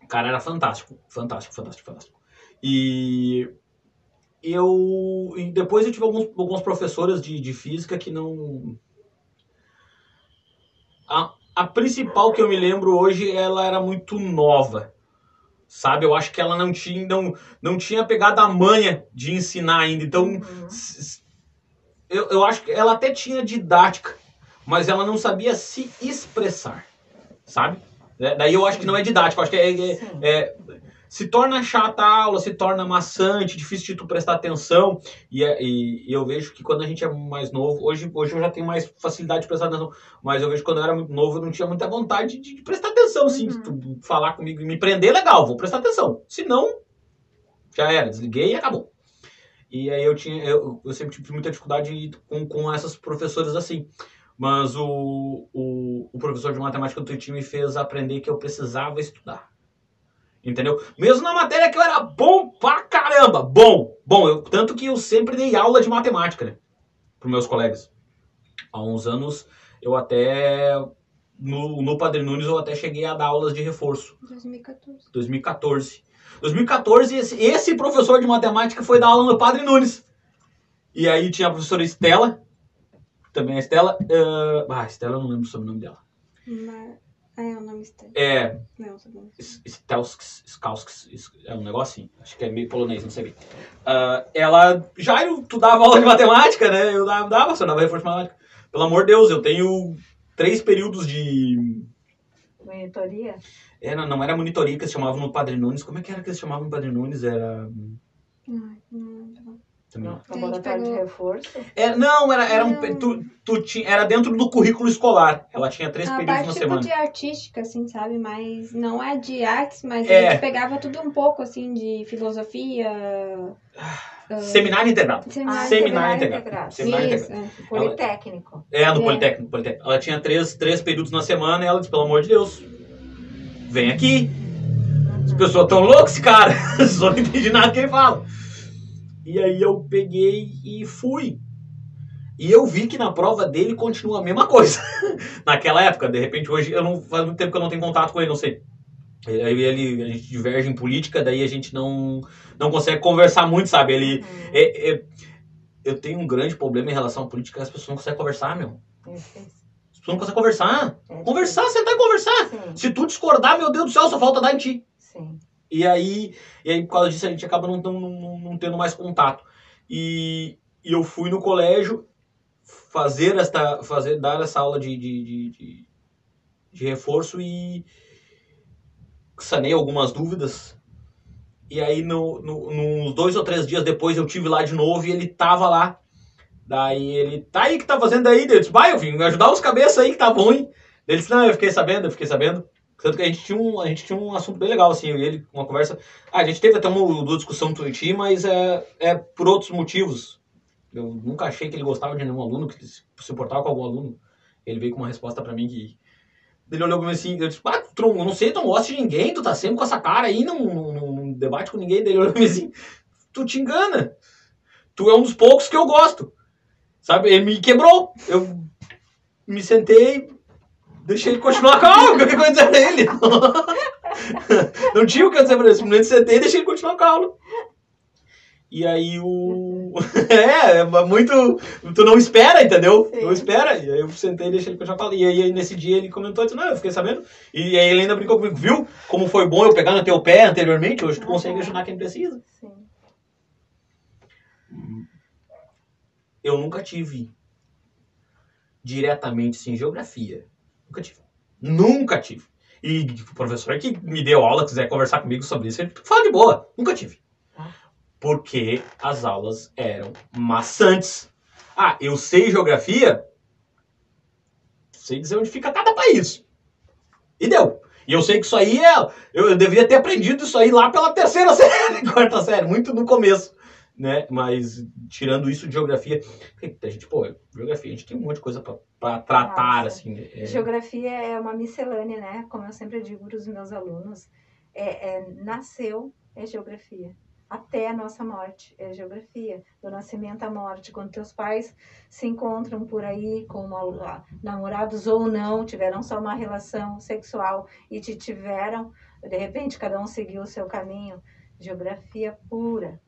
o cara era fantástico. Fantástico, fantástico, fantástico. E eu. E depois eu tive alguns, alguns professores de, de física que não. A, a principal que eu me lembro hoje, ela era muito nova. Sabe? Eu acho que ela não tinha, não, não tinha pegado a manha de ensinar ainda. Então, Uhum. Eu, eu acho que ela até tinha didática, mas ela não sabia se expressar, sabe? É, daí eu acho que não é didática, eu acho que é, é- é- se torna chata a aula, se torna maçante, difícil de tu prestar atenção. E, é- e- e eu vejo que quando a gente é mais novo, hoje, hoje eu já tenho mais facilidade de prestar atenção, mas eu vejo que quando eu era muito novo eu não tinha muita vontade de, de prestar atenção, assim, se tu falar comigo e me prender, legal, vou prestar atenção. Se não, já era, desliguei e acabou. E aí eu tinha, eu, eu sempre tive muita dificuldade com, com essas professoras assim. Mas o, o, o professor de matemática do Tuiuti me fez aprender que eu precisava estudar. Entendeu? Mesmo na matéria que eu era bom pra caramba. Bom, bom. Eu, tanto que eu sempre dei aula de matemática, né? Para meus colegas. Há uns anos eu até. No, no Padre Nunes eu até cheguei a dar aulas de reforço. 2014. 2014. 2014, esse, esse professor de matemática foi dar aula no Padre Nunes. E aí tinha a professora Estela, também a Estela. ah, ah, Estela eu não lembro o sobrenome dela. Mar... Ah, é o nome estranho. É. Não, sobrenome. S- Stelskis, Skalskis, is- é um negócio assim. Acho que é meio polonês, não sei bem. Ah, ela. Já eu, tu dava aula de matemática, né? Eu dava, dava só dava reforço de matemática. Pelo amor de Deus, eu tenho três períodos de. Monitoria? Era, não era monitoria que eles chamavam no Padre Nunes. Como é que era que eles chamavam no Padre Nunes? Era. Ai, não não. Não. Laboratório de reforço? É, não, era, era, um, tu, tu tinha, era dentro do currículo escolar. Ela tinha três A períodos parte na tipo semana. de artística, assim, sabe? Mas não é de artes, mas É. a gente pegava tudo um pouco, assim, de filosofia. ah, Seminário integrado. seminário Ah, Seminário integrado. integrado. Seminário Isso, integrado. é. Politécnico. É, no É. Politécnico, Politécnico. Ela tinha três, três períodos na semana e ela disse, pelo amor de Deus, vem aqui. As pessoas tão loucas, esse cara. Só não entendi nada que ele fala. E aí eu peguei e fui. E eu vi que na prova dele continua a mesma coisa. Naquela época, de repente, hoje, eu não faz muito tempo que eu não tenho contato com ele, não sei. Aí ele, a gente diverge em política, daí a gente não, não consegue conversar muito, sabe? Ele, Uhum. é- é- eu tenho um grande problema em relação à política, as pessoas não conseguem conversar, meu. Isso. As pessoas não conseguem conversar. É Conversar, sentar e conversar. Sim, Se tu discordar, meu Deus do céu, só falta dar em ti. sim. E aí, e aí por causa disso, a gente acaba não, não, não, tendo mais contato. E, e eu fui no colégio fazer esta, fazer, dar essa aula de, de, de, de, reforço e sanei algumas dúvidas. E aí, no, no, nos dois ou três dias depois, eu tive lá de novo e ele tava lá. Daí ele, tá aí, que tá fazendo aí? Eu disse, vai, eu vim ajudar os cabeças aí que tá ruim. Ele disse, não, eu fiquei sabendo, eu fiquei sabendo. Tanto que a gente tinha um, a gente tinha um assunto bem legal, assim, e ele, uma conversa. Ah, a gente teve até uma, uma discussão no Twitter, mas é, é por outros motivos. Eu nunca achei que ele gostava de nenhum aluno, que se importava com algum aluno. Ele veio com uma resposta pra mim que. Ele olhou pra mim assim, eu disse, ah, Tron, eu não sei, tu não gosta de ninguém, tu tá sempre com essa cara aí, não, não, não- debate com ninguém. Ele olhou pra mim assim, tu te engana. Tu é um dos poucos que eu gosto. Sabe? Ele me quebrou. Eu me sentei, deixei ele continuar calmo, o que eu ia dizer ele? Não tinha o que eu dizer pra ele, simplesmente sentei e deixei ele continuar calmo. E aí o. é, é muito. Tu não espera, entendeu? Sim. Não espera. E aí eu sentei e deixei ele continuar falando. E aí nesse dia ele comentou, disse, não, eu fiquei sabendo. E aí ele ainda brincou comigo, viu? Como foi bom eu pegar no teu pé anteriormente, hoje tu consegue ajudar quem precisa. Sim. Eu nunca tive diretamente assim, geografia. Nunca tive. Nunca tive. E o professor que me deu aula, quiser conversar comigo sobre isso, ele fala de boa. Nunca tive. Porque as aulas eram maçantes. Ah, eu sei geografia, sei dizer onde fica cada país. E deu. E eu sei que isso aí é. Eu, eu deveria ter aprendido isso aí lá pela terceira série, quarta série, muito no começo. Né? Mas tirando isso de geografia, a gente, pô, geografia, a gente tem um monte de coisa pra tratar, Nossa. assim. é- Geografia é uma miscelânea, né? Como eu sempre digo para os meus alunos, é, é, nasceu é geografia. Até a nossa morte é geografia. Do nascimento à morte. Quando teus pais se encontram por aí, como namorados ou não, tiveram só uma relação sexual e te tiveram, de repente cada um seguiu o seu caminho. Geografia pura.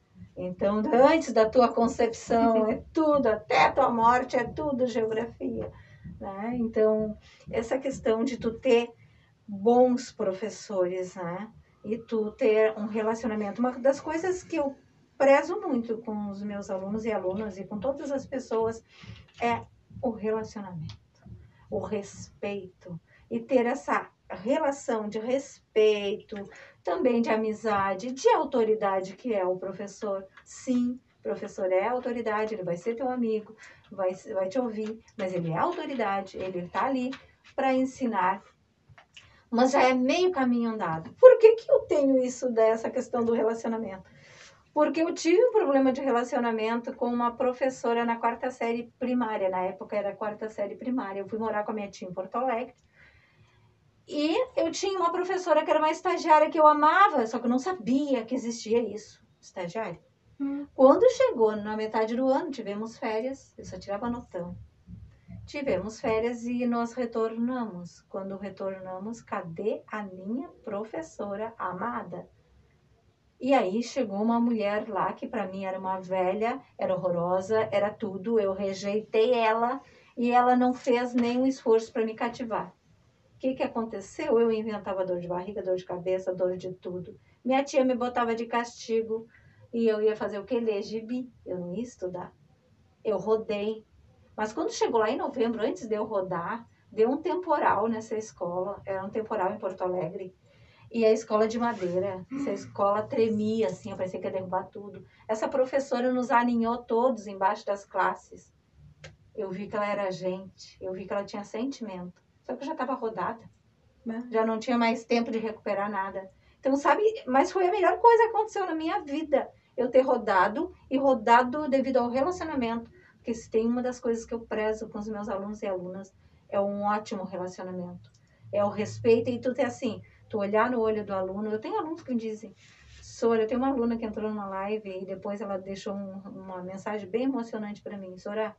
Então, antes da tua concepção, é tudo, até a tua morte, é tudo geografia. Né? Então, essa questão de tu ter bons professores, né? E tu ter um relacionamento. Uma das coisas que eu prezo muito com os meus alunos e alunas e com todas as pessoas é o relacionamento, o respeito e ter essa relação de respeito, também de amizade, de autoridade que é o professor. Sim, professor é autoridade, ele vai ser teu amigo, vai, vai te ouvir, mas ele é autoridade, ele está ali para ensinar. Mas já é meio caminho andado. Por que, que eu tenho isso dessa questão do relacionamento? Porque eu tive um problema de relacionamento com uma professora na quarta série primária. Na época era quarta série primária. Eu fui morar com a minha tia em Porto Alegre. E eu tinha uma professora que era uma estagiária que eu amava, só que eu não sabia que existia isso, estagiária. Hum. Quando chegou na metade do ano, tivemos férias, eu só tirava notão. Tivemos férias e nós retornamos. Quando retornamos, cadê a minha professora amada? E aí chegou uma mulher lá que para mim era uma velha, era horrorosa, era tudo. Eu rejeitei ela e ela não fez nenhum esforço para me cativar. O que, que aconteceu? Eu inventava dor de barriga, dor de cabeça, dor de tudo. Minha tia me botava de castigo e eu ia fazer o que? Ler gibi. Eu não ia estudar. Eu rodei. Mas quando chegou lá em novembro, antes de eu rodar, deu um temporal nessa escola. Era um temporal em Porto Alegre. E a escola de madeira. Essa escola tremia, assim, parecia que ia derrubar tudo. Essa professora nos aninhou todos embaixo das classes. Eu vi que ela era gente. Eu vi que ela tinha sentimento. Só que eu já estava rodada. Né? Já não tinha mais tempo de recuperar nada. Então, sabe, mas foi a melhor coisa que aconteceu na minha vida. Eu ter rodado e rodado devido ao relacionamento. Porque se tem uma das coisas que eu prezo com os meus alunos e alunas, é um ótimo relacionamento. É o respeito e tu ter assim, tu olhar no olho do aluno. Eu tenho alunos que me dizem, Sora, eu tenho uma aluna que entrou na live e depois ela deixou um- uma mensagem bem emocionante para mim. Sora,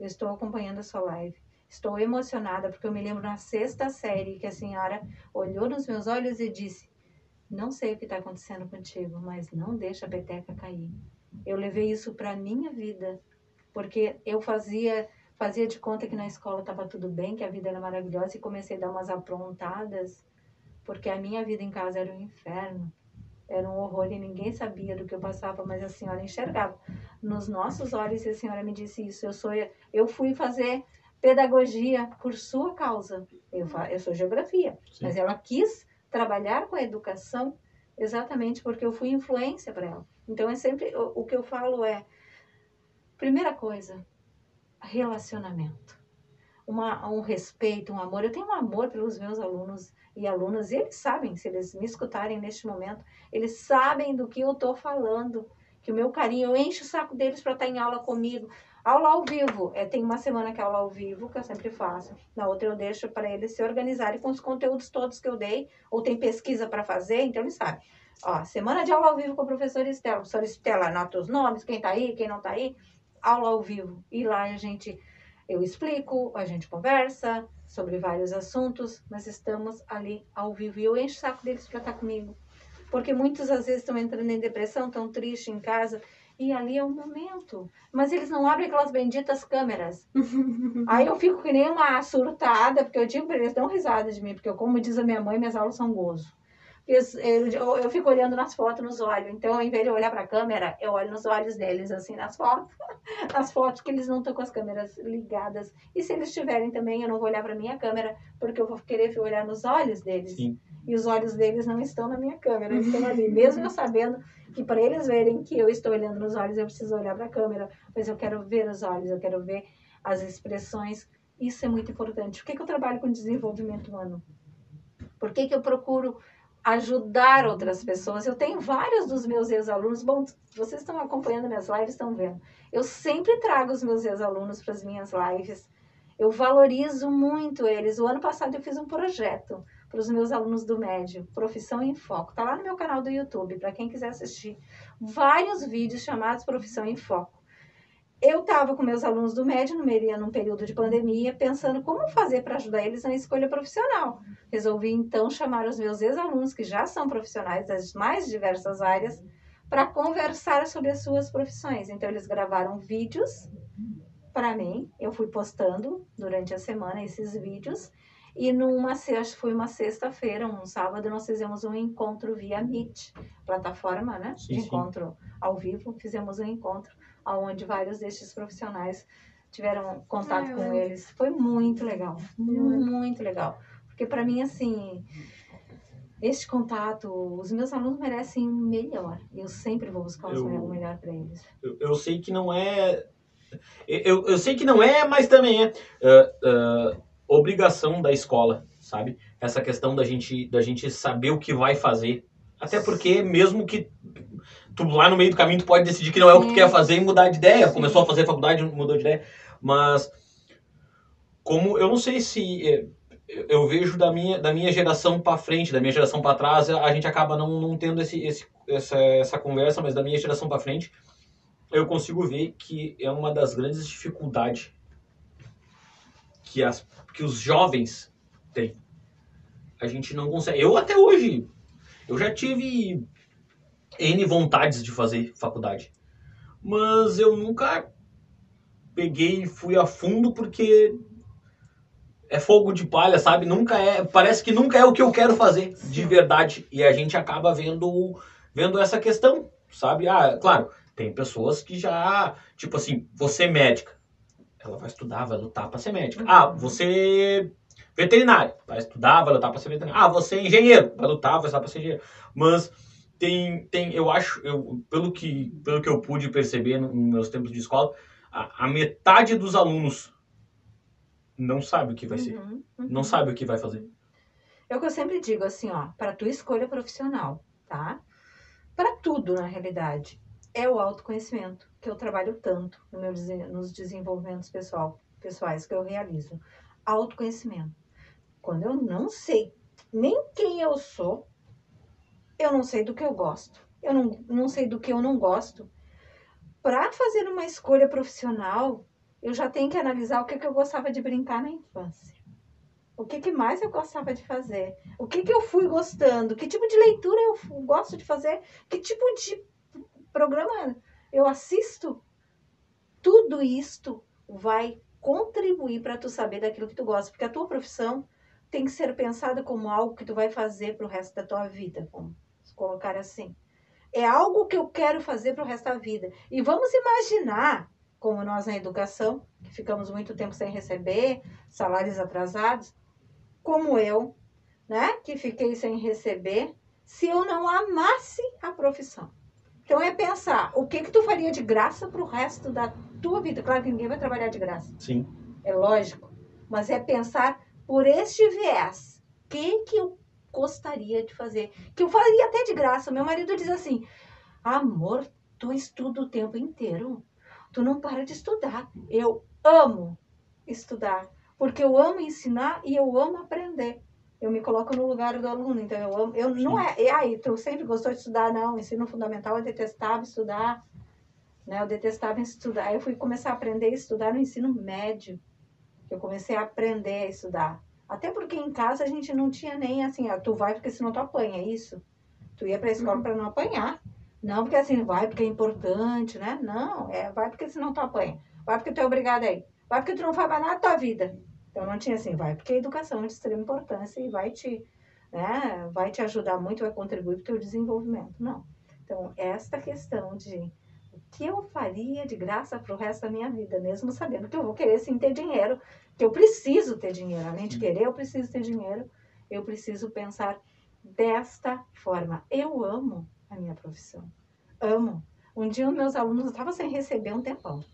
eu estou acompanhando a sua live. Estou emocionada porque eu me lembro na sexta série que a senhora olhou nos meus olhos e disse: Não sei o que está acontecendo contigo, mas não deixa a peteca cair. Eu levei isso para minha vida, porque eu fazia fazia de conta que na escola estava tudo bem, que a vida era maravilhosa e comecei a dar umas aprontadas, porque a minha vida em casa era um inferno. Era um horror e ninguém sabia do que eu passava, mas a senhora enxergava. Nos nossos olhos, a senhora me disse isso. Eu sou eu fui fazer pedagogia por sua causa. Eu, fa- eu sou geografia, Sim. mas ela quis trabalhar com a educação exatamente porque eu fui influência para ela. Então é sempre o, o que eu falo é primeira coisa, relacionamento. Uma, um respeito, um amor. Eu tenho um amor pelos meus alunos e alunas, e eles sabem, se eles me escutarem neste momento, eles sabem do que eu estou falando, que o meu carinho, eu encho o saco deles para estar em aula comigo. Aula ao vivo, é, tem uma semana que é aula ao vivo, que eu sempre faço. Na outra eu deixo para eles se organizarem com os conteúdos todos que eu dei, ou tem pesquisa para fazer, então eles sabem. Ó, semana de aula ao vivo com a professora Estela. A professora Estela anota os nomes, quem tá aí, quem não tá aí. Aula ao vivo. E lá a gente, eu explico, a gente conversa sobre vários assuntos, mas estamos ali ao vivo. E eu encho o saco deles para estar comigo. porque muitos às vezes estão entrando em depressão, estão tristes em casa, e ali é o momento. Mas eles não abrem aquelas benditas câmeras. Aí eu fico que nem uma surtada, porque eu digo para eles, dão risada de mim, porque eu, como diz a minha mãe, minhas aulas são gozo. Eu, eu, eu fico olhando nas fotos, nos olhos. Então, ao invés de olhar para a câmera, eu olho nos olhos deles, assim, nas fotos. Nas fotos que eles não estão com as câmeras ligadas. E se eles tiverem também, eu não vou olhar para minha câmera, porque eu vou querer olhar nos olhos deles. Sim. E os olhos deles não estão na minha câmera, eles estão ali. Mesmo eu sabendo que para eles verem que eu estou olhando nos olhos, eu preciso olhar para a câmera. Mas eu quero ver os olhos, eu quero ver as expressões. Isso é muito importante. Por que, que eu trabalho com desenvolvimento humano? Por que, que eu procuro ajudar outras pessoas. Eu tenho vários dos meus ex-alunos, bom, vocês estão acompanhando minhas lives, estão vendo. Eu sempre trago os meus ex-alunos para as minhas lives. Eu valorizo muito eles. O ano passado eu fiz um projeto para os meus alunos do médio, Profissão em Foco. Está lá no meu canal do YouTube, para quem quiser assistir. Vários vídeos chamados Profissão em Foco eu estava com meus alunos do médio, no meio, num período de pandemia, pensando como fazer para ajudar eles na escolha profissional. Resolvi então chamar os meus ex-alunos, que já são profissionais das mais diversas áreas, para conversar sobre as suas profissões. Então, eles gravaram vídeos para mim, eu fui postando durante a semana esses vídeos. E numa sexta, foi uma sexta-feira, um sábado, nós fizemos um encontro via Meet, plataforma, né? Sim, de sim. encontro ao vivo, fizemos um encontro onde vários destes profissionais tiveram contato Ah, com eles. Foi muito legal, muito legal. Porque para mim, assim, este contato, os meus alunos merecem o melhor. Eu sempre vou buscar Eu- o melhor para eles. Eu, eu sei que não é. Eu, eu sei que não é, mas também é ah, ah, obrigação da escola, sabe? Essa questão da gente, da gente saber o que vai fazer. Até porque, mesmo que tu lá no meio do caminho tu pode decidir que não é o que tu quer fazer e mudar de ideia. Começou a fazer faculdade, mudou de ideia. Mas, como eu não sei se. eu- Eu vejo da minha, da minha geração para frente, da minha geração para trás, a gente acaba não, não tendo esse, esse, essa, essa conversa, mas da minha geração para frente, eu consigo ver que é uma das grandes dificuldades que, as, que os jovens têm. A gente não consegue. Eu até hoje, eu já tive N vontades de fazer faculdade. Mas eu nunca peguei e fui a fundo porque é fogo de palha, sabe? Nunca é, parece que nunca é o que eu quero fazer de verdade. E a gente acaba vendo vendo essa questão, sabe? Ah, claro, tem pessoas que já, tipo assim, você é médica, ela vai estudar, vai lutar para ser médica. Ah, você é veterinário, vai estudar, vai lutar para ser veterinário. Ah, você é engenheiro, vai lutar, vai lutar para ser engenheiro. Mas tem, tem, eu acho, eu, pelo que, pelo que eu pude perceber no- nos meus tempos de escola, a, a metade dos alunos não sabe o que vai ser, Uhum, uhum. não sabe o que vai fazer. É o que eu sempre digo, assim, ó, para tua escolha profissional, tá? Para tudo, na realidade, é o autoconhecimento, que eu trabalho tanto no meu, nos desenvolvimentos pessoal, pessoais que eu realizo. Autoconhecimento. Quando eu não sei nem quem eu sou, eu não sei do que eu gosto, eu não, não sei do que eu não gosto. Para fazer uma escolha profissional, eu já tenho que analisar o que, que eu gostava de brincar na infância. O que, que mais eu gostava de fazer? O que, que eu fui gostando? Que tipo de leitura eu gosto de fazer? Que tipo de programa eu assisto? Tudo isto vai contribuir para tu saber daquilo que tu gosta, porque a tua profissão tem que ser pensada como algo que tu vai fazer para o resto da tua vida, vamos colocar assim. É algo que eu quero fazer para o resto da vida. E vamos imaginar, como nós na educação, que ficamos muito tempo sem receber, salários atrasados, como eu, né, que fiquei sem receber, se eu não amasse a profissão. Então é pensar, o que que tu faria de graça pro resto da tua vida? Claro que ninguém vai trabalhar de graça, Sim. é lógico, mas é pensar por este viés, o que que eu gostaria de fazer? Que eu faria até de graça. Meu marido diz assim: "Amor, tu estuda o tempo inteiro. Tu não para de estudar. Eu amo estudar, porque eu amo ensinar e eu amo aprender. Eu me coloco no lugar do aluno, então eu amo. Eu não é. E aí, tu sempre gostou de estudar? Não, ensino fundamental eu detestava estudar. Né? Eu detestava estudar. Aí eu fui começar a aprender a estudar no ensino médio. Eu comecei a aprender a estudar. Até porque em casa a gente não tinha nem assim, ah, tu vai porque senão tu apanha, é isso? Tu ia pra escola Uhum. pra não apanhar. Não porque assim, vai porque é importante, né? Não, é vai porque senão tu apanha. Vai porque tu é obrigado a ir. Vai porque tu não faz mais nada da tua vida. Então não tinha assim, vai porque a educação é de extrema importância e vai te, né, vai te ajudar muito, vai contribuir para o teu desenvolvimento. Não. Então, esta questão de o que eu faria de graça pro resto da minha vida, mesmo sabendo que eu vou querer sim ter dinheiro, que eu preciso ter dinheiro, além de querer, eu preciso ter dinheiro, eu preciso pensar desta forma. Eu amo a minha profissão. Amo. Um dia os meus alunos estavam sem receber um tempão.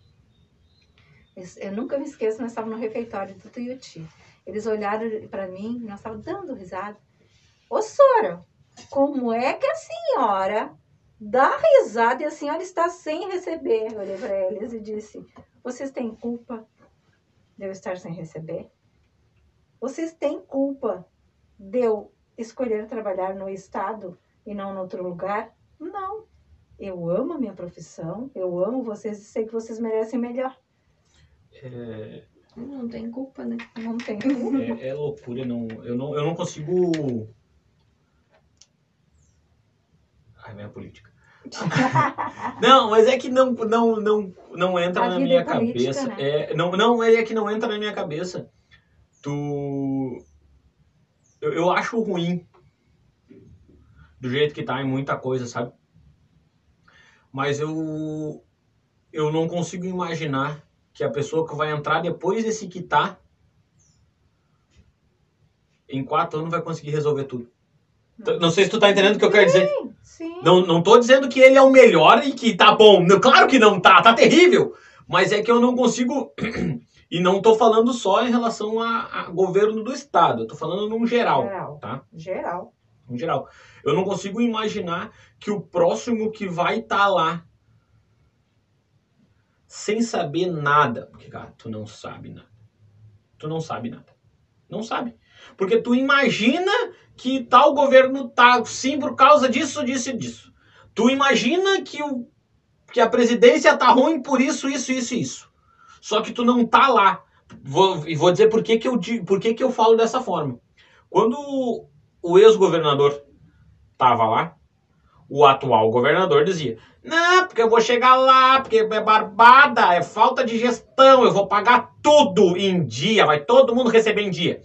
Eu nunca me esqueço, nós estávamos no refeitório do Tuiuti. Eles olharam para mim, nós estávamos dando risada. Ô, Sora, como é que a senhora dá risada e a senhora está sem receber? Eu olhei para eles e disse: Vocês têm culpa de eu estar sem receber? Vocês têm culpa de eu escolher trabalhar no Estado e não em outro lugar? Não. Eu amo a minha profissão, eu amo vocês e sei que vocês merecem melhor. É, Não tem culpa, né? Não tem culpa. é, é loucura, não, eu, não, eu não consigo. Ai, minha política. não, mas é que não, não, não, não entra A na vida minha é política, cabeça. né? É, não, não, é que não entra na minha cabeça. Tu. Eu, eu acho ruim do jeito que tá em muita coisa, sabe? Mas eu. Eu não consigo imaginar que a pessoa que vai entrar depois desse quitar em quatro anos vai conseguir resolver tudo. Não sei se tu tá entendendo o que eu quero dizer. Sim. Não, não tô dizendo que ele é o melhor e que tá bom. Claro que não tá, tá terrível. Mas é que eu não consigo. E não tô falando só em relação a, a governo do estado. Eu tô falando num geral, Geral. tá? Geral. Em geral. Eu não consigo imaginar que o próximo que vai estar lá sem saber nada. Porque, cara, tu não sabe nada. Tu não sabe nada. Não sabe. Porque tu imagina que tal governo tá sim por causa disso, disso e disso. Tu imagina que, o, que a presidência tá ruim por isso, isso, isso e isso. Só que tu não tá lá. Vou, e vou dizer por que, que, eu, por que, que eu falo dessa forma. Quando o ex-governador tava lá, o atual governador dizia: Não, porque eu vou chegar lá, porque é barbada, é falta de gestão, eu vou pagar tudo em dia, vai todo mundo receber em dia.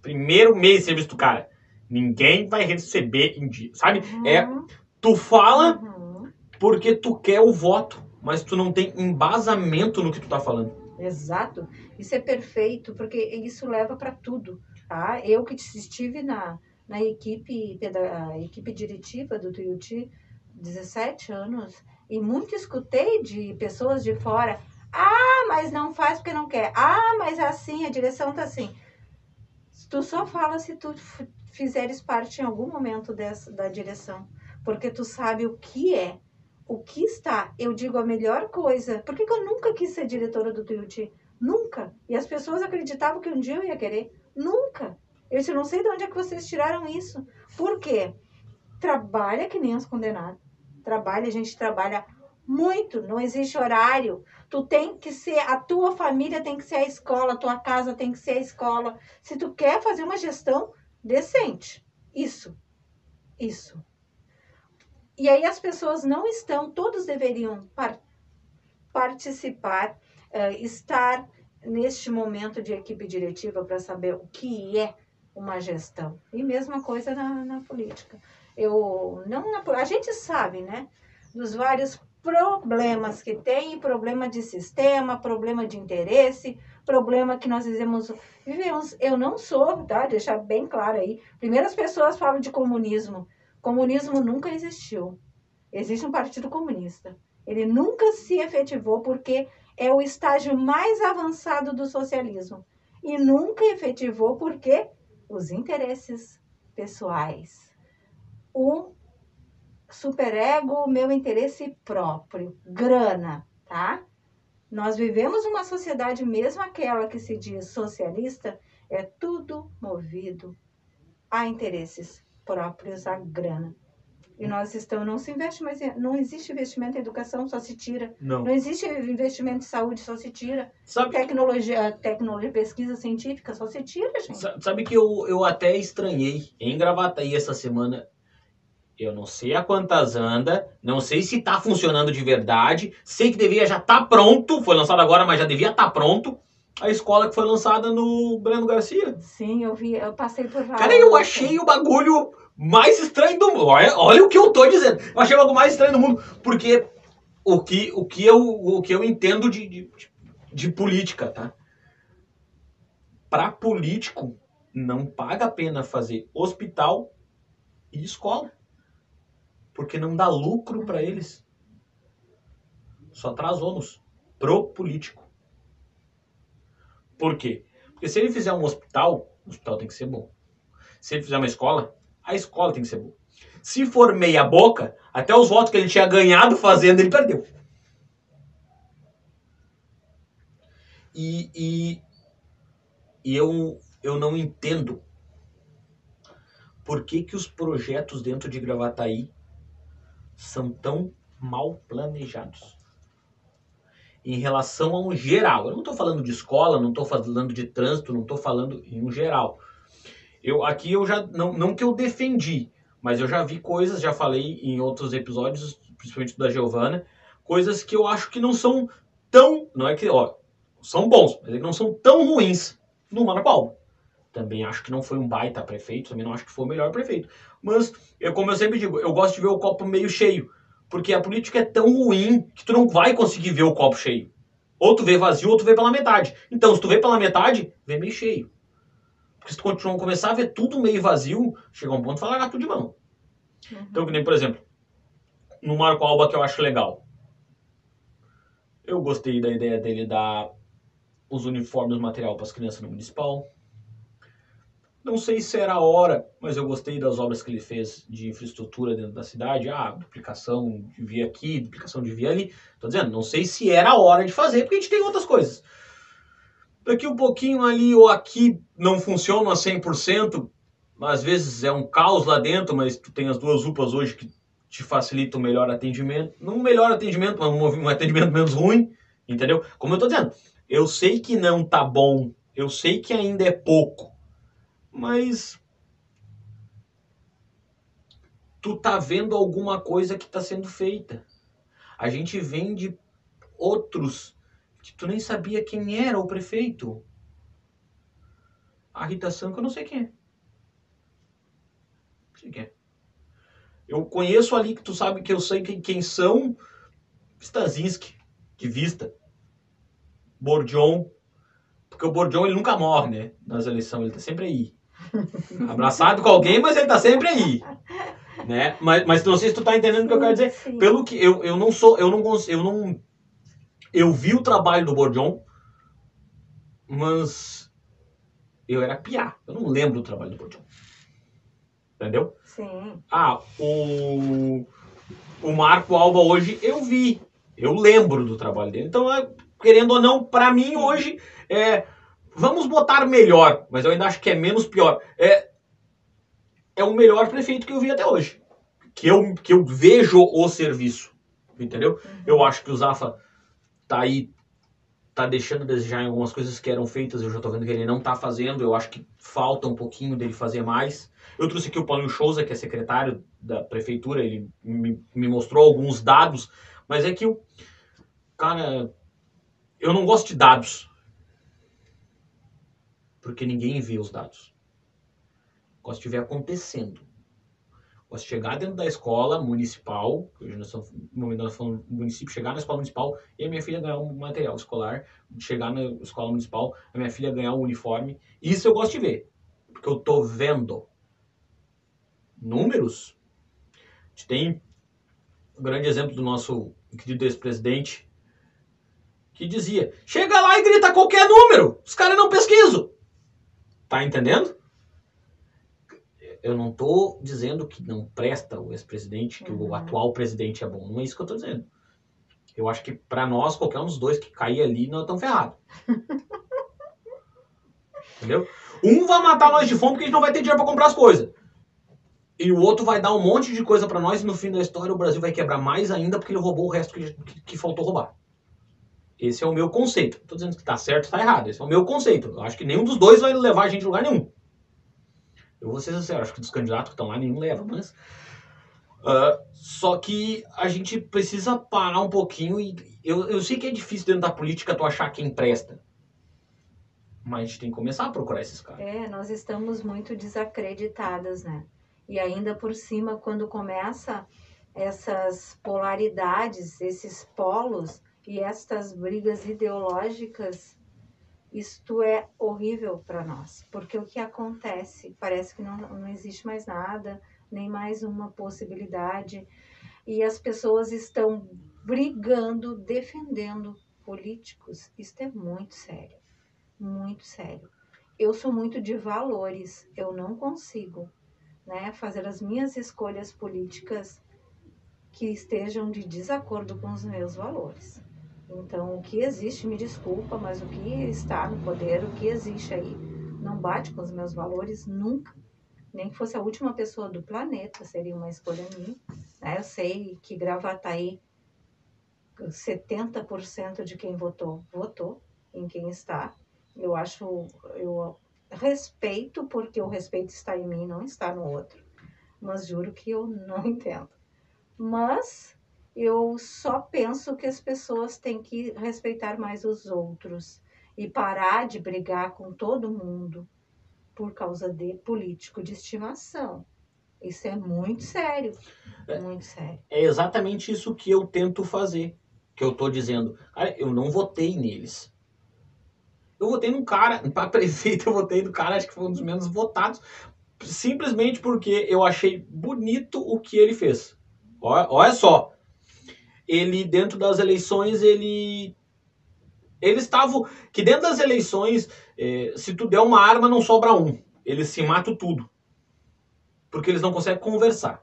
Primeiro mês de serviço do cara. Ninguém vai receber em dia, sabe? É, Uhum. tu fala Uhum. porque tu quer o voto, mas tu não tem embasamento no que tu tá falando. Exato. Isso é perfeito, porque isso leva para tudo. Tá? Eu que estive na, na equipe, peda- a equipe diretiva do Tuiuti, 17 anos, e muito escutei de pessoas de fora. Ah, mas não faz porque não quer. Ah, mas é assim, a direção tá assim. Tu só fala se tu fizeres parte em algum momento dessa, da direção. Porque tu sabe o que é o que está, eu digo a melhor coisa. Por que, que eu nunca quis ser diretora do Tuiuti? Nunca. E as pessoas acreditavam que um dia eu ia querer. Nunca. Eu disse, não sei de onde é que vocês tiraram isso. Por quê? Trabalha que nem os condenados. Trabalha, a gente trabalha muito, não existe horário. Tu tem que ser, a tua família tem que ser a escola, a tua casa tem que ser a escola. Se tu quer fazer uma gestão decente, isso, isso. E aí as pessoas não estão, todos deveriam par- participar, eh, estar neste momento de equipe diretiva para saber o que é uma gestão. E mesma coisa na, na política. Eu não na a gente sabe, né, dos vários problemas que tem, problema de sistema, problema de interesse, problema que nós vivemos, vivemos. Eu não sou, tá? Deixar bem claro aí. Primeiro as pessoas falam de comunismo. Comunismo nunca existiu. Existe um partido comunista. Ele nunca se efetivou porque é o estágio mais avançado do socialismo. E nunca efetivou porque os interesses pessoais. O superego, meu interesse próprio, grana, tá? Nós vivemos uma sociedade, mesmo aquela que se diz socialista, é tudo movido a interesses próprios, a grana. E nós estamos, não se investe mais, em- não existe investimento em educação, só se tira. Não. Não existe investimento em saúde, só se tira. Sabe, Tecnologia, tecnologia, pesquisa científica, só se tira, gente. sa- sabe que eu, eu até estranhei em Gravataí essa semana. Eu não sei a quantas anda, não sei se tá funcionando de verdade, sei que devia já estar tá pronto, foi lançado agora, mas já devia estar tá pronto. A escola que foi lançada no Breno Garcia. Sim, eu vi, eu passei por várias. Cara, eu achei o bagulho mais estranho do mundo. Olha, olha o que eu tô dizendo. Eu achei o bagulho mais estranho do mundo, porque o que, o que, eu, o que eu entendo de, de, de política, tá? Para político, não paga a pena fazer hospital e escola. Porque não dá lucro para eles. Só traz ônus pro político. Por quê? Porque se ele fizer um hospital, o hospital tem que ser bom. Se ele fizer uma escola, a escola tem que ser boa. Se for meia boca, até os votos que ele tinha ganhado fazendo, ele perdeu. E, e, e eu, eu não entendo por que, que os projetos dentro de Gravataí são tão mal planejados. Em relação a um geral. Eu não estou falando de escola, não estou falando de trânsito, não estou falando em um geral. Eu, aqui eu já. Não, não que eu defendi, mas eu já vi coisas, já falei em outros episódios, principalmente da Giovana, coisas que eu acho que não são tão. Não é que. Ó, são bons, mas é não são tão ruins no Mano Paulo. Também acho que não foi um baita prefeito, também não acho que foi o melhor prefeito. Mas, eu, como eu sempre digo, eu gosto de ver o copo meio cheio. Porque a política é tão ruim que tu não vai conseguir ver o copo cheio. Ou tu vê vazio, ou tu vê pela metade. Então, se tu vê pela metade, vê meio cheio. Porque se tu continuar, começar a ver tudo meio vazio, chega um ponto e fala largar tudo de mão. Uhum. Então, que nem, por exemplo, no Marco Alba que eu acho legal. Eu gostei da ideia dele dar os uniformes, material para as crianças no municipal. Não sei se era a hora, mas eu gostei das obras que ele fez de infraestrutura dentro da cidade. Ah, duplicação de via aqui, duplicação de via ali. Tô dizendo, não sei se era a hora de fazer, porque a gente tem outras coisas. Daqui um pouquinho ali ou aqui não funciona a 100%. Às vezes é um caos lá dentro, mas tu tem as duas UPAs hoje que te facilitam o melhor atendimento. Não um melhor atendimento, mas um atendimento menos ruim, entendeu? Como eu tô dizendo, eu sei que não tá bom, eu sei que ainda é pouco, mas tu tá vendo alguma coisa que tá sendo feita. A gente vem de outros que tu nem sabia quem era o prefeito. A Rita Sanco eu não sei quem é. Não sei quem é. Eu conheço ali que tu sabe que eu sei quem, quem são Stazinski, de vista. Bordion, porque o Bordion ele nunca morre, né? Nas eleições, ele tá sempre aí. Abraçado com alguém, mas ele tá sempre aí. Né? Mas, mas não sei se tu tá entendendo o que eu quero dizer. Sim. Pelo que eu, eu não sou, eu não eu não eu vi o trabalho do Bordion, mas eu era piá. Eu não lembro do trabalho do Bordion. Entendeu? Sim. Ah, o o Marco Alba hoje eu vi. Eu lembro do trabalho dele. Então, é, querendo ou não, para mim hoje é vamos botar melhor, mas eu ainda acho que é menos pior. É é o melhor prefeito que eu vi até hoje. Que eu, que eu vejo o serviço. Entendeu? Uhum. Eu acho que o Zafa tá aí tá deixando a desejar em algumas coisas que eram feitas, eu já tô vendo que ele não tá fazendo, eu acho que falta um pouquinho dele fazer mais. Eu trouxe aqui o Paulinho Souza, que é secretário da prefeitura, ele me, me mostrou alguns dados, mas é que o cara eu não gosto de dados. Porque ninguém vê os dados. Gosto de ver acontecendo. De chegar dentro da escola municipal, hoje nós estamos no momento nós município, chegar na escola municipal e a minha filha ganhar um material escolar, chegar na escola municipal, a minha filha ganhar um uniforme. Isso eu gosto de ver. Porque eu tô vendo números. A gente tem um grande exemplo do nosso querido ex-presidente, que dizia: chega lá e grita qualquer número, os caras não pesquisam. Tá entendendo? Eu não tô dizendo que não presta o ex-presidente, que uhum. o atual presidente é bom. Não é isso que eu tô dizendo. Eu acho que para nós, qualquer um dos dois que cair ali, nós estamos ferrados. Entendeu? Um vai matar nós de fome porque a gente não vai ter dinheiro para comprar as coisas. E o outro vai dar um monte de coisa para nós e no fim da história o Brasil vai quebrar mais ainda porque ele roubou o resto que, que, que faltou roubar. Esse é o meu conceito. Não tô dizendo que tá certo ou tá errado. Esse é o meu conceito. Eu acho que nenhum dos dois vai levar a gente a lugar nenhum. Eu vou ser sincero, acho que dos candidatos que estão lá nenhum leva, mas. Ah, só que a gente precisa parar um pouquinho e eu, eu sei que é difícil dentro da política tu achar quem presta. Mas a gente tem que começar a procurar esses caras. É, nós estamos muito desacreditadas, né? E ainda por cima, quando começa essas polaridades, esses polos e estas brigas ideológicas, isto é horrível para nós. Porque o que acontece? Parece que não, não existe mais nada, nem mais uma possibilidade. E as pessoas estão brigando, defendendo políticos. Isto é muito sério muito sério. Eu sou muito de valores, eu não consigo né, fazer as minhas escolhas políticas que estejam de desacordo com os meus valores. Então, o que existe, me desculpa, mas o que está no poder, o que existe aí, não bate com os meus valores nunca. Nem que fosse a última pessoa do planeta, seria uma escolha minha. Né? Eu sei que Gravataí, 70% de quem votou, votou em quem está. Eu acho, eu respeito, porque o respeito está em mim, não está no outro. Mas juro que eu não entendo. Mas eu só penso que as pessoas têm que respeitar mais os outros e parar de brigar com todo mundo por causa de político de estimação. Isso é muito sério, É. muito sério. É exatamente isso que eu tento fazer. Que eu tô dizendo. Cara, eu não votei neles. Eu votei num cara, para prefeito eu votei no cara, acho que foi um dos menos votados, simplesmente porque eu achei bonito o que ele fez. Olha, olha só, ele dentro das eleições ele eles estavam que dentro das eleições eh, se tu der uma arma não sobra um, eles se matam tudo, porque eles não conseguem conversar.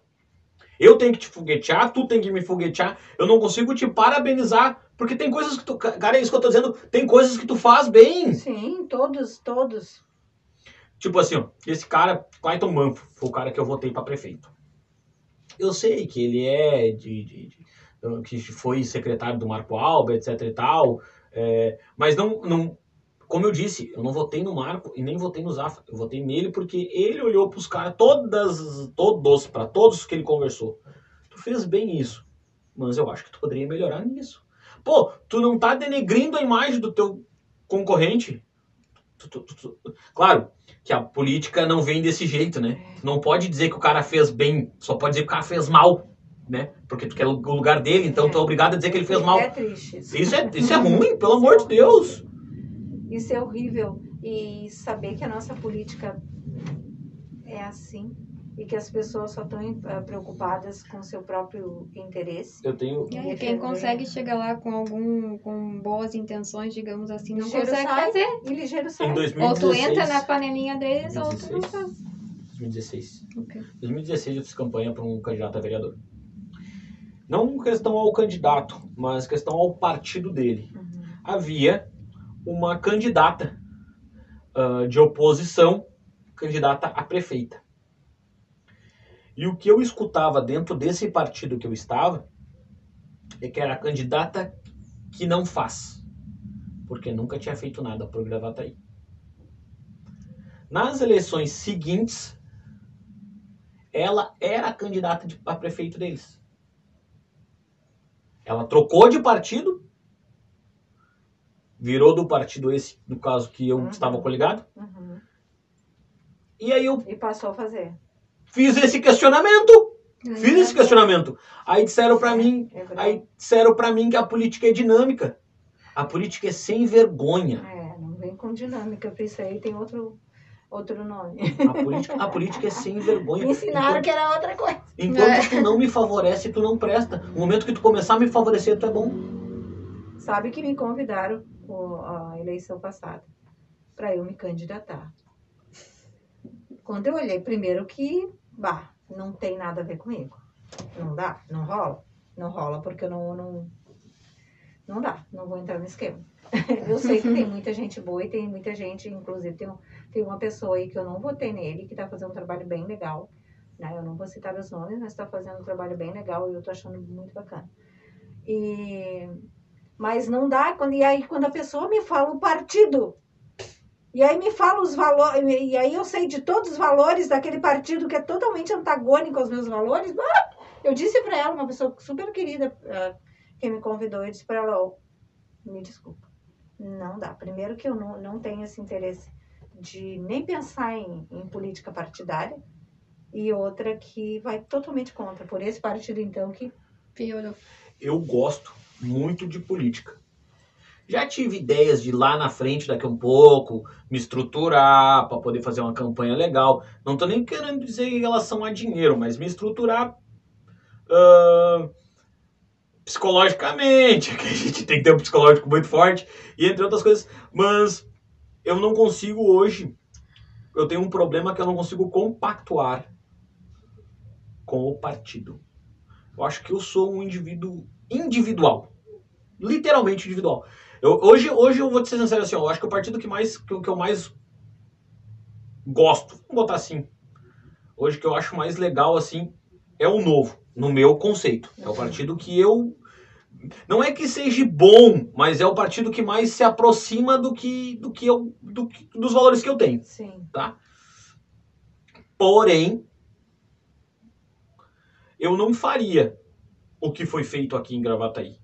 Eu tenho que te foguetear, tu tem que me foguetear. Eu não consigo te parabenizar, porque tem coisas que tu. Cara, é isso que eu tô dizendo. Tem coisas que tu faz bem. Sim, todos, todos. Tipo assim, ó, esse cara, Clayton Manfro, foi o cara que eu votei pra prefeito. Eu sei que ele é de. de- de- que foi secretário do Marco Alba, etc e tal. é, mas não, não. Como eu disse, eu não votei no Marco e nem votei no Zafra. Eu votei nele porque ele olhou pros caras, todas, todos, pra todos que ele conversou. Tu fez bem isso. Mas eu acho que tu poderia melhorar nisso. Pô, tu não tá denegrindo a imagem do teu concorrente. Tu- tu- tu- Claro que a política não vem desse jeito, né? Tu não pode dizer que o cara fez bem, só pode dizer que o cara fez mal, né? Porque tu quer o lugar dele, então tu é obrigado a dizer que ele fez mal. É triste. isso. Isso é, isso é ruim, pelo amor de Deus. Isso é horrível. E saber que a nossa política é assim e que as pessoas só estão eh, preocupadas com seu próprio interesse. Eu tenho. E quem consegue chegar lá com algum com boas intenções, digamos assim, não Ligeiro consegue sai. fazer. E ligeiro sai. Em Ou tu 2016. entra na panelinha deles, ou tu não 2016. faz. 2016. Ok. 2016 eu fiz campanha para um candidato a vereador. Não questão ao candidato, mas questão ao partido dele. Uhum. Havia uma candidata ah, de oposição, candidata a prefeita. E o que eu escutava dentro desse partido que eu estava é que era a candidata que não faz, porque nunca tinha feito nada por Gravataí. Nas eleições seguintes, ela era a candidata de- a prefeito deles. Ela trocou de partido, virou do partido esse, no caso que eu Uhum. estava coligado, Uhum. e aí eu E passou a fazer. fiz esse questionamento. Fiz Uhum. esse questionamento. Aí disseram pra mim, É aí disseram para mim que a política é dinâmica. A política é sem vergonha. É, não vem com dinâmica, porque isso aí tem outro, outro nome. A política, a política é sem vergonha. Me ensinaram Enquanto- que era outra coisa. Enquanto tu não me favorece, tu não presta. No momento que tu começar a me favorecer, tu é bom. Sabe que me convidaram a eleição passada para eu me candidatar. Quando eu olhei primeiro que, bah, não tem nada a ver comigo. Não dá, não rola. Não rola porque eu não, não, não dá, não vou entrar no esquema. Eu sei que tem muita gente boa e tem muita gente, inclusive tem, um- tem uma pessoa aí que eu não votei nele, que está fazendo um trabalho bem legal. Né? Eu não vou citar os nomes, mas está fazendo um trabalho bem legal e eu tô achando muito bacana. E mas não dá, quando, e aí quando a pessoa me fala o partido, e aí me fala os valores, e aí eu sei de todos os valores daquele partido que é totalmente antagônico aos meus valores, ah, Eu disse pra ela, uma pessoa super querida, ah, que me convidou, eu disse pra ela, ó, me desculpa, não dá. Primeiro que eu não, não tenho esse interesse de nem pensar em, em política partidária, e outra que vai totalmente contra, por esse partido então que Piorou. Eu gosto muito de política. Já tive ideias de lá na frente daqui a um pouco, me estruturar para poder fazer uma campanha legal. Não tô nem querendo dizer em relação a dinheiro, mas me estruturar ah, psicologicamente, que a gente tem que ter um psicológico muito forte, e entre outras coisas. Mas eu não consigo hoje. Eu tenho um problema que eu não consigo compactuar com o partido. Eu acho que eu sou um indivíduo individual. Literalmente individual. Eu- hoje, hoje eu vou te ser sincero assim, ó, eu acho que o partido que, mais, que, que eu mais gosto, vamos botar assim, hoje que eu acho mais legal assim, é o novo, no meu conceito. É o partido que eu. Não é que seja bom, mas é o partido que mais se aproxima do que, do que eu, do que- dos valores que eu tenho sim. tá? Porém, eu não faria o que foi feito aqui em Gravataí.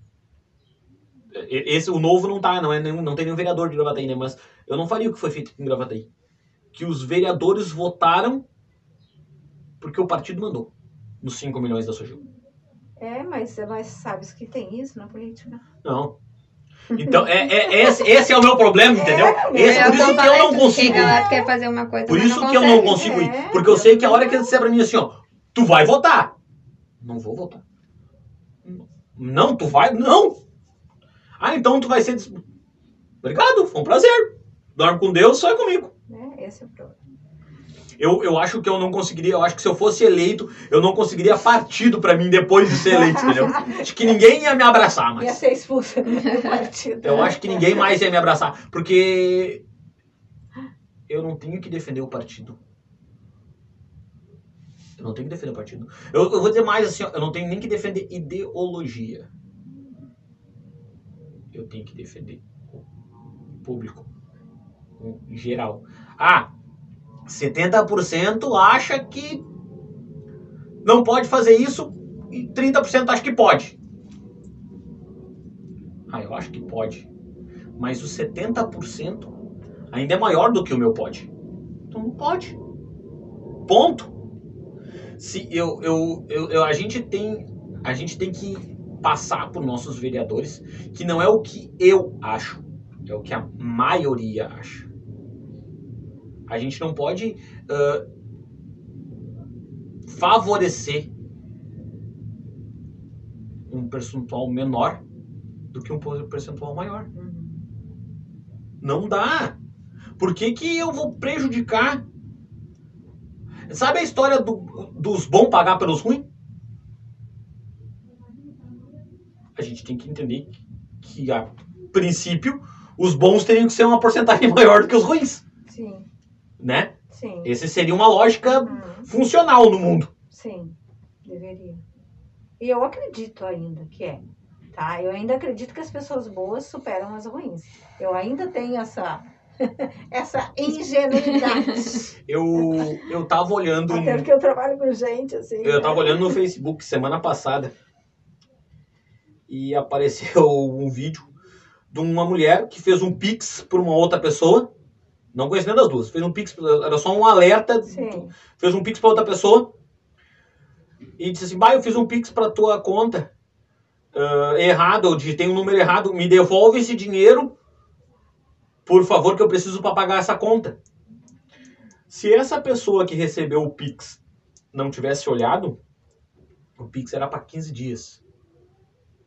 Esse, o novo não tá, não, é nenhum, não tem nenhum vereador de Gravataí, né? Mas eu não faria o que foi feito aqui em Gravataí. Que os vereadores votaram porque o partido mandou. Nos 5 milhões da Sojil. É, mas, mas sabes que tem isso na política. Não. Então, é, é- esse, esse é o meu problema, entendeu? Esse, É por isso que eu não consigo. Quer fazer uma coisa, Por isso que eu não consigo ir. É, Porque eu sei que a hora que ele disser pra mim assim, ó, tu vai votar. Não vou votar. Não, tu vai? Não. Ah, então tu vai ser. Obrigado, foi um prazer. Dorme com Deus, é comigo. Né? Esse é o problema. Eu, eu acho que eu não conseguiria, eu acho que se eu fosse eleito, eu não conseguiria partido pra mim depois de ser eleito, entendeu? Acho que ninguém ia me abraçar Ia mais. ser expulsa do partido. Eu acho que ninguém mais ia me abraçar, porque eu não tenho que defender o partido. Eu não tenho que defender o partido. Eu, eu vou dizer mais assim, eu não tenho nem que defender ideologia. Eu tenho que defender o público em geral. Ah, 70% acha que não pode fazer isso e 30% acha que pode. Ah, eu acho que pode. Mas o 70% ainda é maior do que o meu pode. Então não pode. Ponto. Se eu, eu, eu, eu- a gente tem a gente tem que passar por nossos vereadores que não é o que eu acho, é o que a maioria acha. A gente não pode ãh, favorecer um percentual menor do que um percentual maior. Uhum. Não dá. Por que, que eu vou prejudicar? Sabe a história do- dos bons pagar pelos ruins? A gente tem que entender que, a princípio, os bons teriam que ser uma porcentagem maior do que os ruins, Sim? Sim. Esse seria uma lógica Uhum. funcional no mundo. Sim, deveria. E eu acredito ainda que é. Tá? Eu ainda acredito que as pessoas boas superam as ruins. Eu ainda tenho essa, essa ingenuidade. Eu, eu tava olhando... Até porque eu trabalho com gente, assim. Eu né? tava olhando no Facebook semana passada e apareceu um vídeo de uma mulher que fez um pix por uma outra pessoa. Não conheço nenhuma das duas. Fez um pix, era só um alerta. Sim. Fez um pix pra outra pessoa e disse assim: Bah, eu fiz um pix pra tua conta ah, errado, eu digitei um número errado, me devolve esse dinheiro, por favor, que eu preciso pra pagar essa conta. Se essa pessoa que recebeu o pix não tivesse olhado, o pix era pra 15 dias.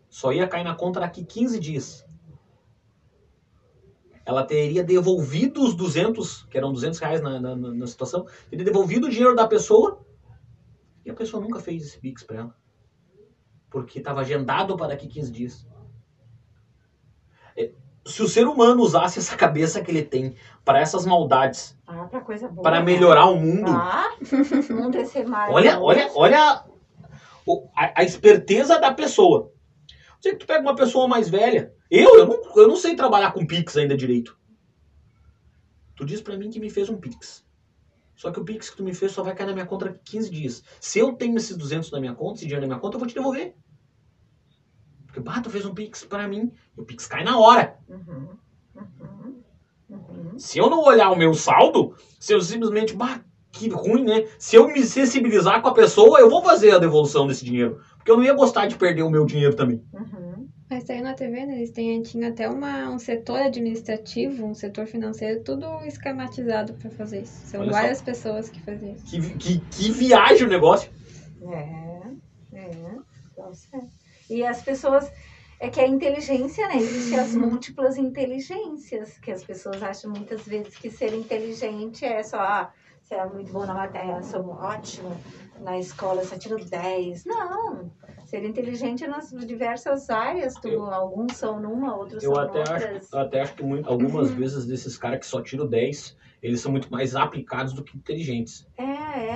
Só ia cair na conta daqui 15 dias. Ela teria devolvido os 200, que eram 200 reais na, na, na- situação, teria devolvido o dinheiro da pessoa e a pessoa nunca fez esse Pix pra ela. Porque estava agendado para daqui 15 dias. É, Se o ser humano usasse essa cabeça que ele tem para essas maldades, Ah, para né? melhorar o mundo, Ah, mais. olha, olha, olha o- a, a esperteza da pessoa. Você que tu pega uma pessoa mais velha, eu, eu não, eu não sei trabalhar com Pix ainda direito. Tu diz pra mim que me fez um Pix. Só que o Pix que tu me fez só vai cair na minha conta daqui 15 dias. Se eu tenho esses 200 na minha conta, esse dinheiro na minha conta, eu vou te devolver. Porque, bah, tu fez um Pix pra mim. E o Pix cai na hora. Uhum. Uhum. Uhum. Se eu não olhar o meu saldo, se eu simplesmente, bah, que ruim, né? Se eu me sensibilizar com a pessoa, eu vou fazer a devolução desse dinheiro. Porque eu não ia gostar de perder o meu dinheiro também. Uhum. Mas saiu na TV, né? Eles têm, tinha até uma, um setor administrativo, um setor financeiro, tudo esquematizado pra fazer isso. São Olha só. várias pessoas que fazem isso. Que, vi- que, que viagem o negócio. É, é. E as pessoas. É que a inteligência, né? Existem as múltiplas inteligências, que as pessoas acham muitas vezes que ser inteligente é só, ah, você é muito bom na matéria, sou ótimo na escola, só tiro 10. Não! Ser inteligente é nas diversas áreas, tu, Eu- alguns são numa, outros Eu são até outras. acho, eu até acho que muito, algumas vezes desses caras que só tiram 10, eles são muito mais aplicados do que inteligentes. É,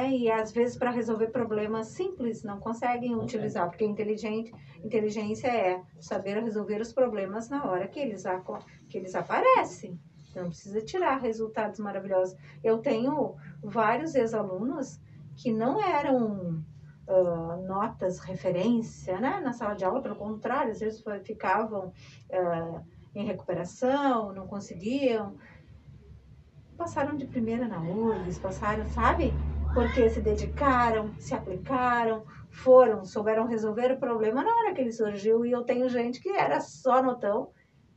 é, e às vezes para resolver problemas simples não conseguem Consegue. utilizar, porque inteligente, inteligência é saber resolver os problemas na hora que eles, que eles aparecem. Não precisa tirar resultados maravilhosos. Eu tenho vários ex-alunos que não eram ah, notas referência né, na sala de aula, pelo contrário, às vezes ficavam ah, em recuperação, não conseguiam. Passaram de primeira na URGS, passaram, sabe? Porque se dedicaram, se aplicaram, foram, souberam resolver o problema na hora que ele surgiu. E eu tenho gente que era só notão,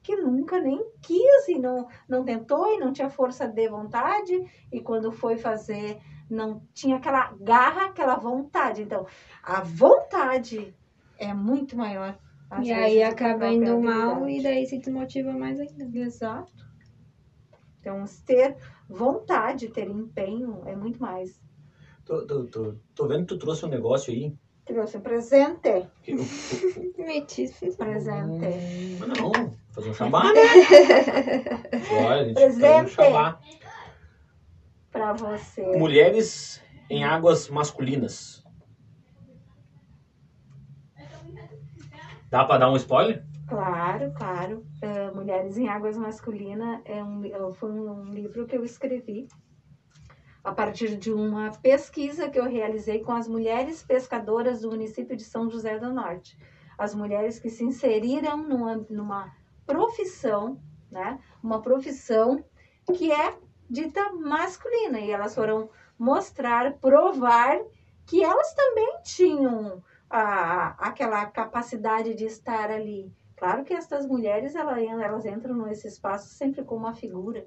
que nunca nem quis e não, não tentou e não tinha força de vontade. E quando foi fazer, não tinha aquela garra, aquela vontade. Então, a vontade é muito maior. E aí acaba indo mal e daí se desmotiva mais ainda. Exato. Então, ter vontade, ter empenho é muito mais. Tô, tô, tô, tô vendo que tu trouxe um negócio aí. Trouxe um presente. Metiço. Presente. Mas não, fazer um xabá, né? Olha, a gente faz um Presente. xabá. Pra você. Mulheres em águas masculinas. Dá pra dar um spoiler? Claro, claro. É, Mulheres em Águas Masculinas é um, foi um livro que eu escrevi a partir de uma pesquisa que eu realizei com as mulheres pescadoras do município de São José do Norte. As mulheres que se inseriram numa, numa profissão, né? Uma profissão que é dita masculina. E elas foram mostrar, provar que elas também tinham a, aquela capacidade de estar ali. Claro que estas mulheres, ela- elas entram nesse espaço sempre com uma figura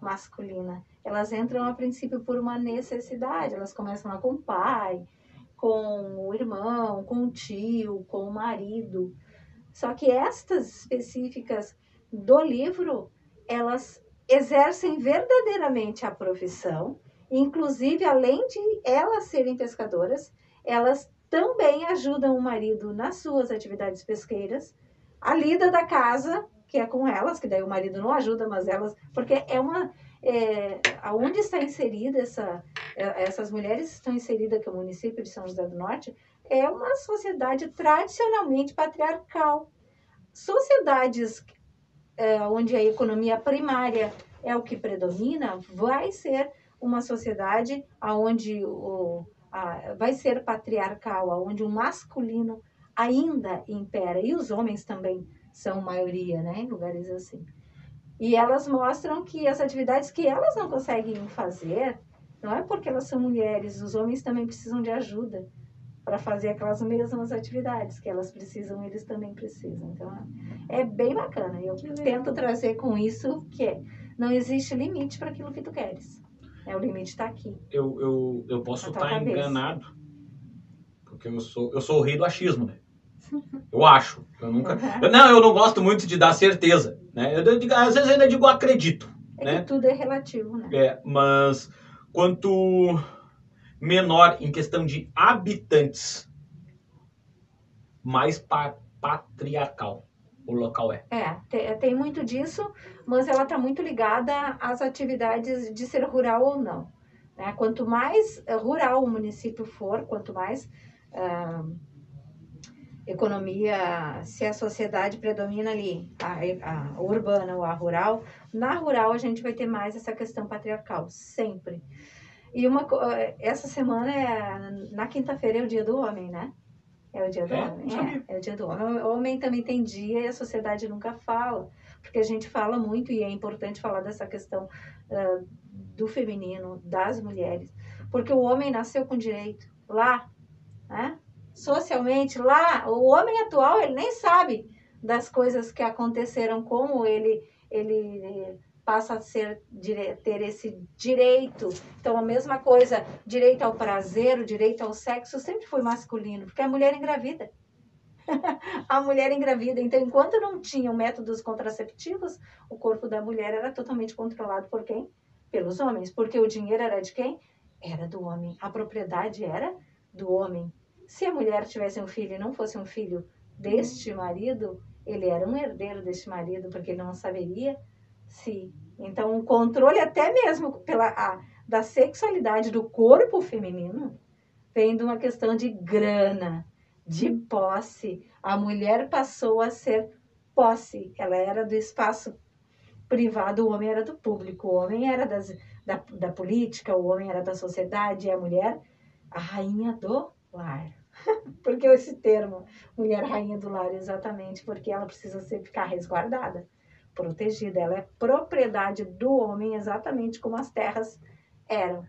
masculina. Elas entram a princípio por uma necessidade. Elas começam lá com o pai, com o irmão, com o tio, com o marido. Só que estas específicas do livro, elas exercem verdadeiramente a profissão. Inclusive, além de elas serem pescadoras, elas também ajudam o marido nas suas atividades pesqueiras, a lida da casa, que é com elas, que daí o marido não ajuda, mas elas, porque é uma, é, aonde está inserida essa, é, essas mulheres estão inseridas, que é o município de São José do Norte, é uma sociedade tradicionalmente patriarcal. Sociedades é, onde a economia primária é o que predomina, vai ser uma sociedade onde o, a, vai ser patriarcal, onde o masculino ainda impera, e os homens também são maioria, né, em lugares assim. E elas mostram que as atividades que elas não conseguem fazer, não é porque elas são mulheres, os homens também precisam de ajuda para fazer aquelas mesmas atividades que elas precisam, eles também precisam. Então, é bem bacana. Eu tento trazer com isso que é, não existe limite para aquilo que tu queres. É, o limite está aqui. Eu, eu, eu posso estar cabeça. enganado. Porque eu sou, eu sou o rei do achismo, né? Eu acho. Eu nunca. Uhum. eu- não, eu não gosto muito de dar certeza. Né? Eu, digo- às vezes eu ainda digo acredito. É Né? que tudo é relativo, né? É, mas quanto menor em questão de habitantes, mais pa- patriarcal o local é. É, te- tem muito disso, mas ela está muito ligada às atividades de ser rural ou não. né? Quanto mais rural o município for, quanto mais ah, economia, se a sociedade predomina ali, a, a urbana ou a rural, na rural a gente vai ter mais essa questão patriarcal, sempre. E uma, co- essa semana é. Na quinta-feira é o dia do homem, né? É o dia do É? homem. É, é o dia do homem. O homem também tem dia e a sociedade nunca fala. Porque a gente fala muito e é importante falar dessa questão ah, do feminino, das mulheres. Porque o homem nasceu com direito. Lá, né? Socialmente, lá, o homem atual, ele nem sabe das coisas que aconteceram, como ele, ele passa a ser, ter esse direito. Então, a mesma coisa, direito ao prazer, o direito ao sexo, sempre foi masculino, porque a mulher engravida. a mulher engravida. Então, enquanto não tinham métodos contraceptivos, o corpo da mulher era totalmente controlado por quem? Pelos homens. Porque o dinheiro era de quem? Era do homem. A propriedade era do homem. Se a mulher tivesse um filho e não fosse um filho deste marido, ele era um herdeiro deste marido, porque ele não saberia se. Então, o controle, até mesmo pela, a, da sexualidade do corpo feminino, vem de uma questão de grana, de posse. A mulher passou a ser posse, ela era do espaço privado, o homem era do público, o homem era das, da, da política, o homem era da sociedade, e a mulher, a rainha do lar. Porque esse termo, mulher rainha do lar, exatamente, porque ela precisa ser, ficar resguardada, protegida. Ela é propriedade do homem, exatamente como as terras eram.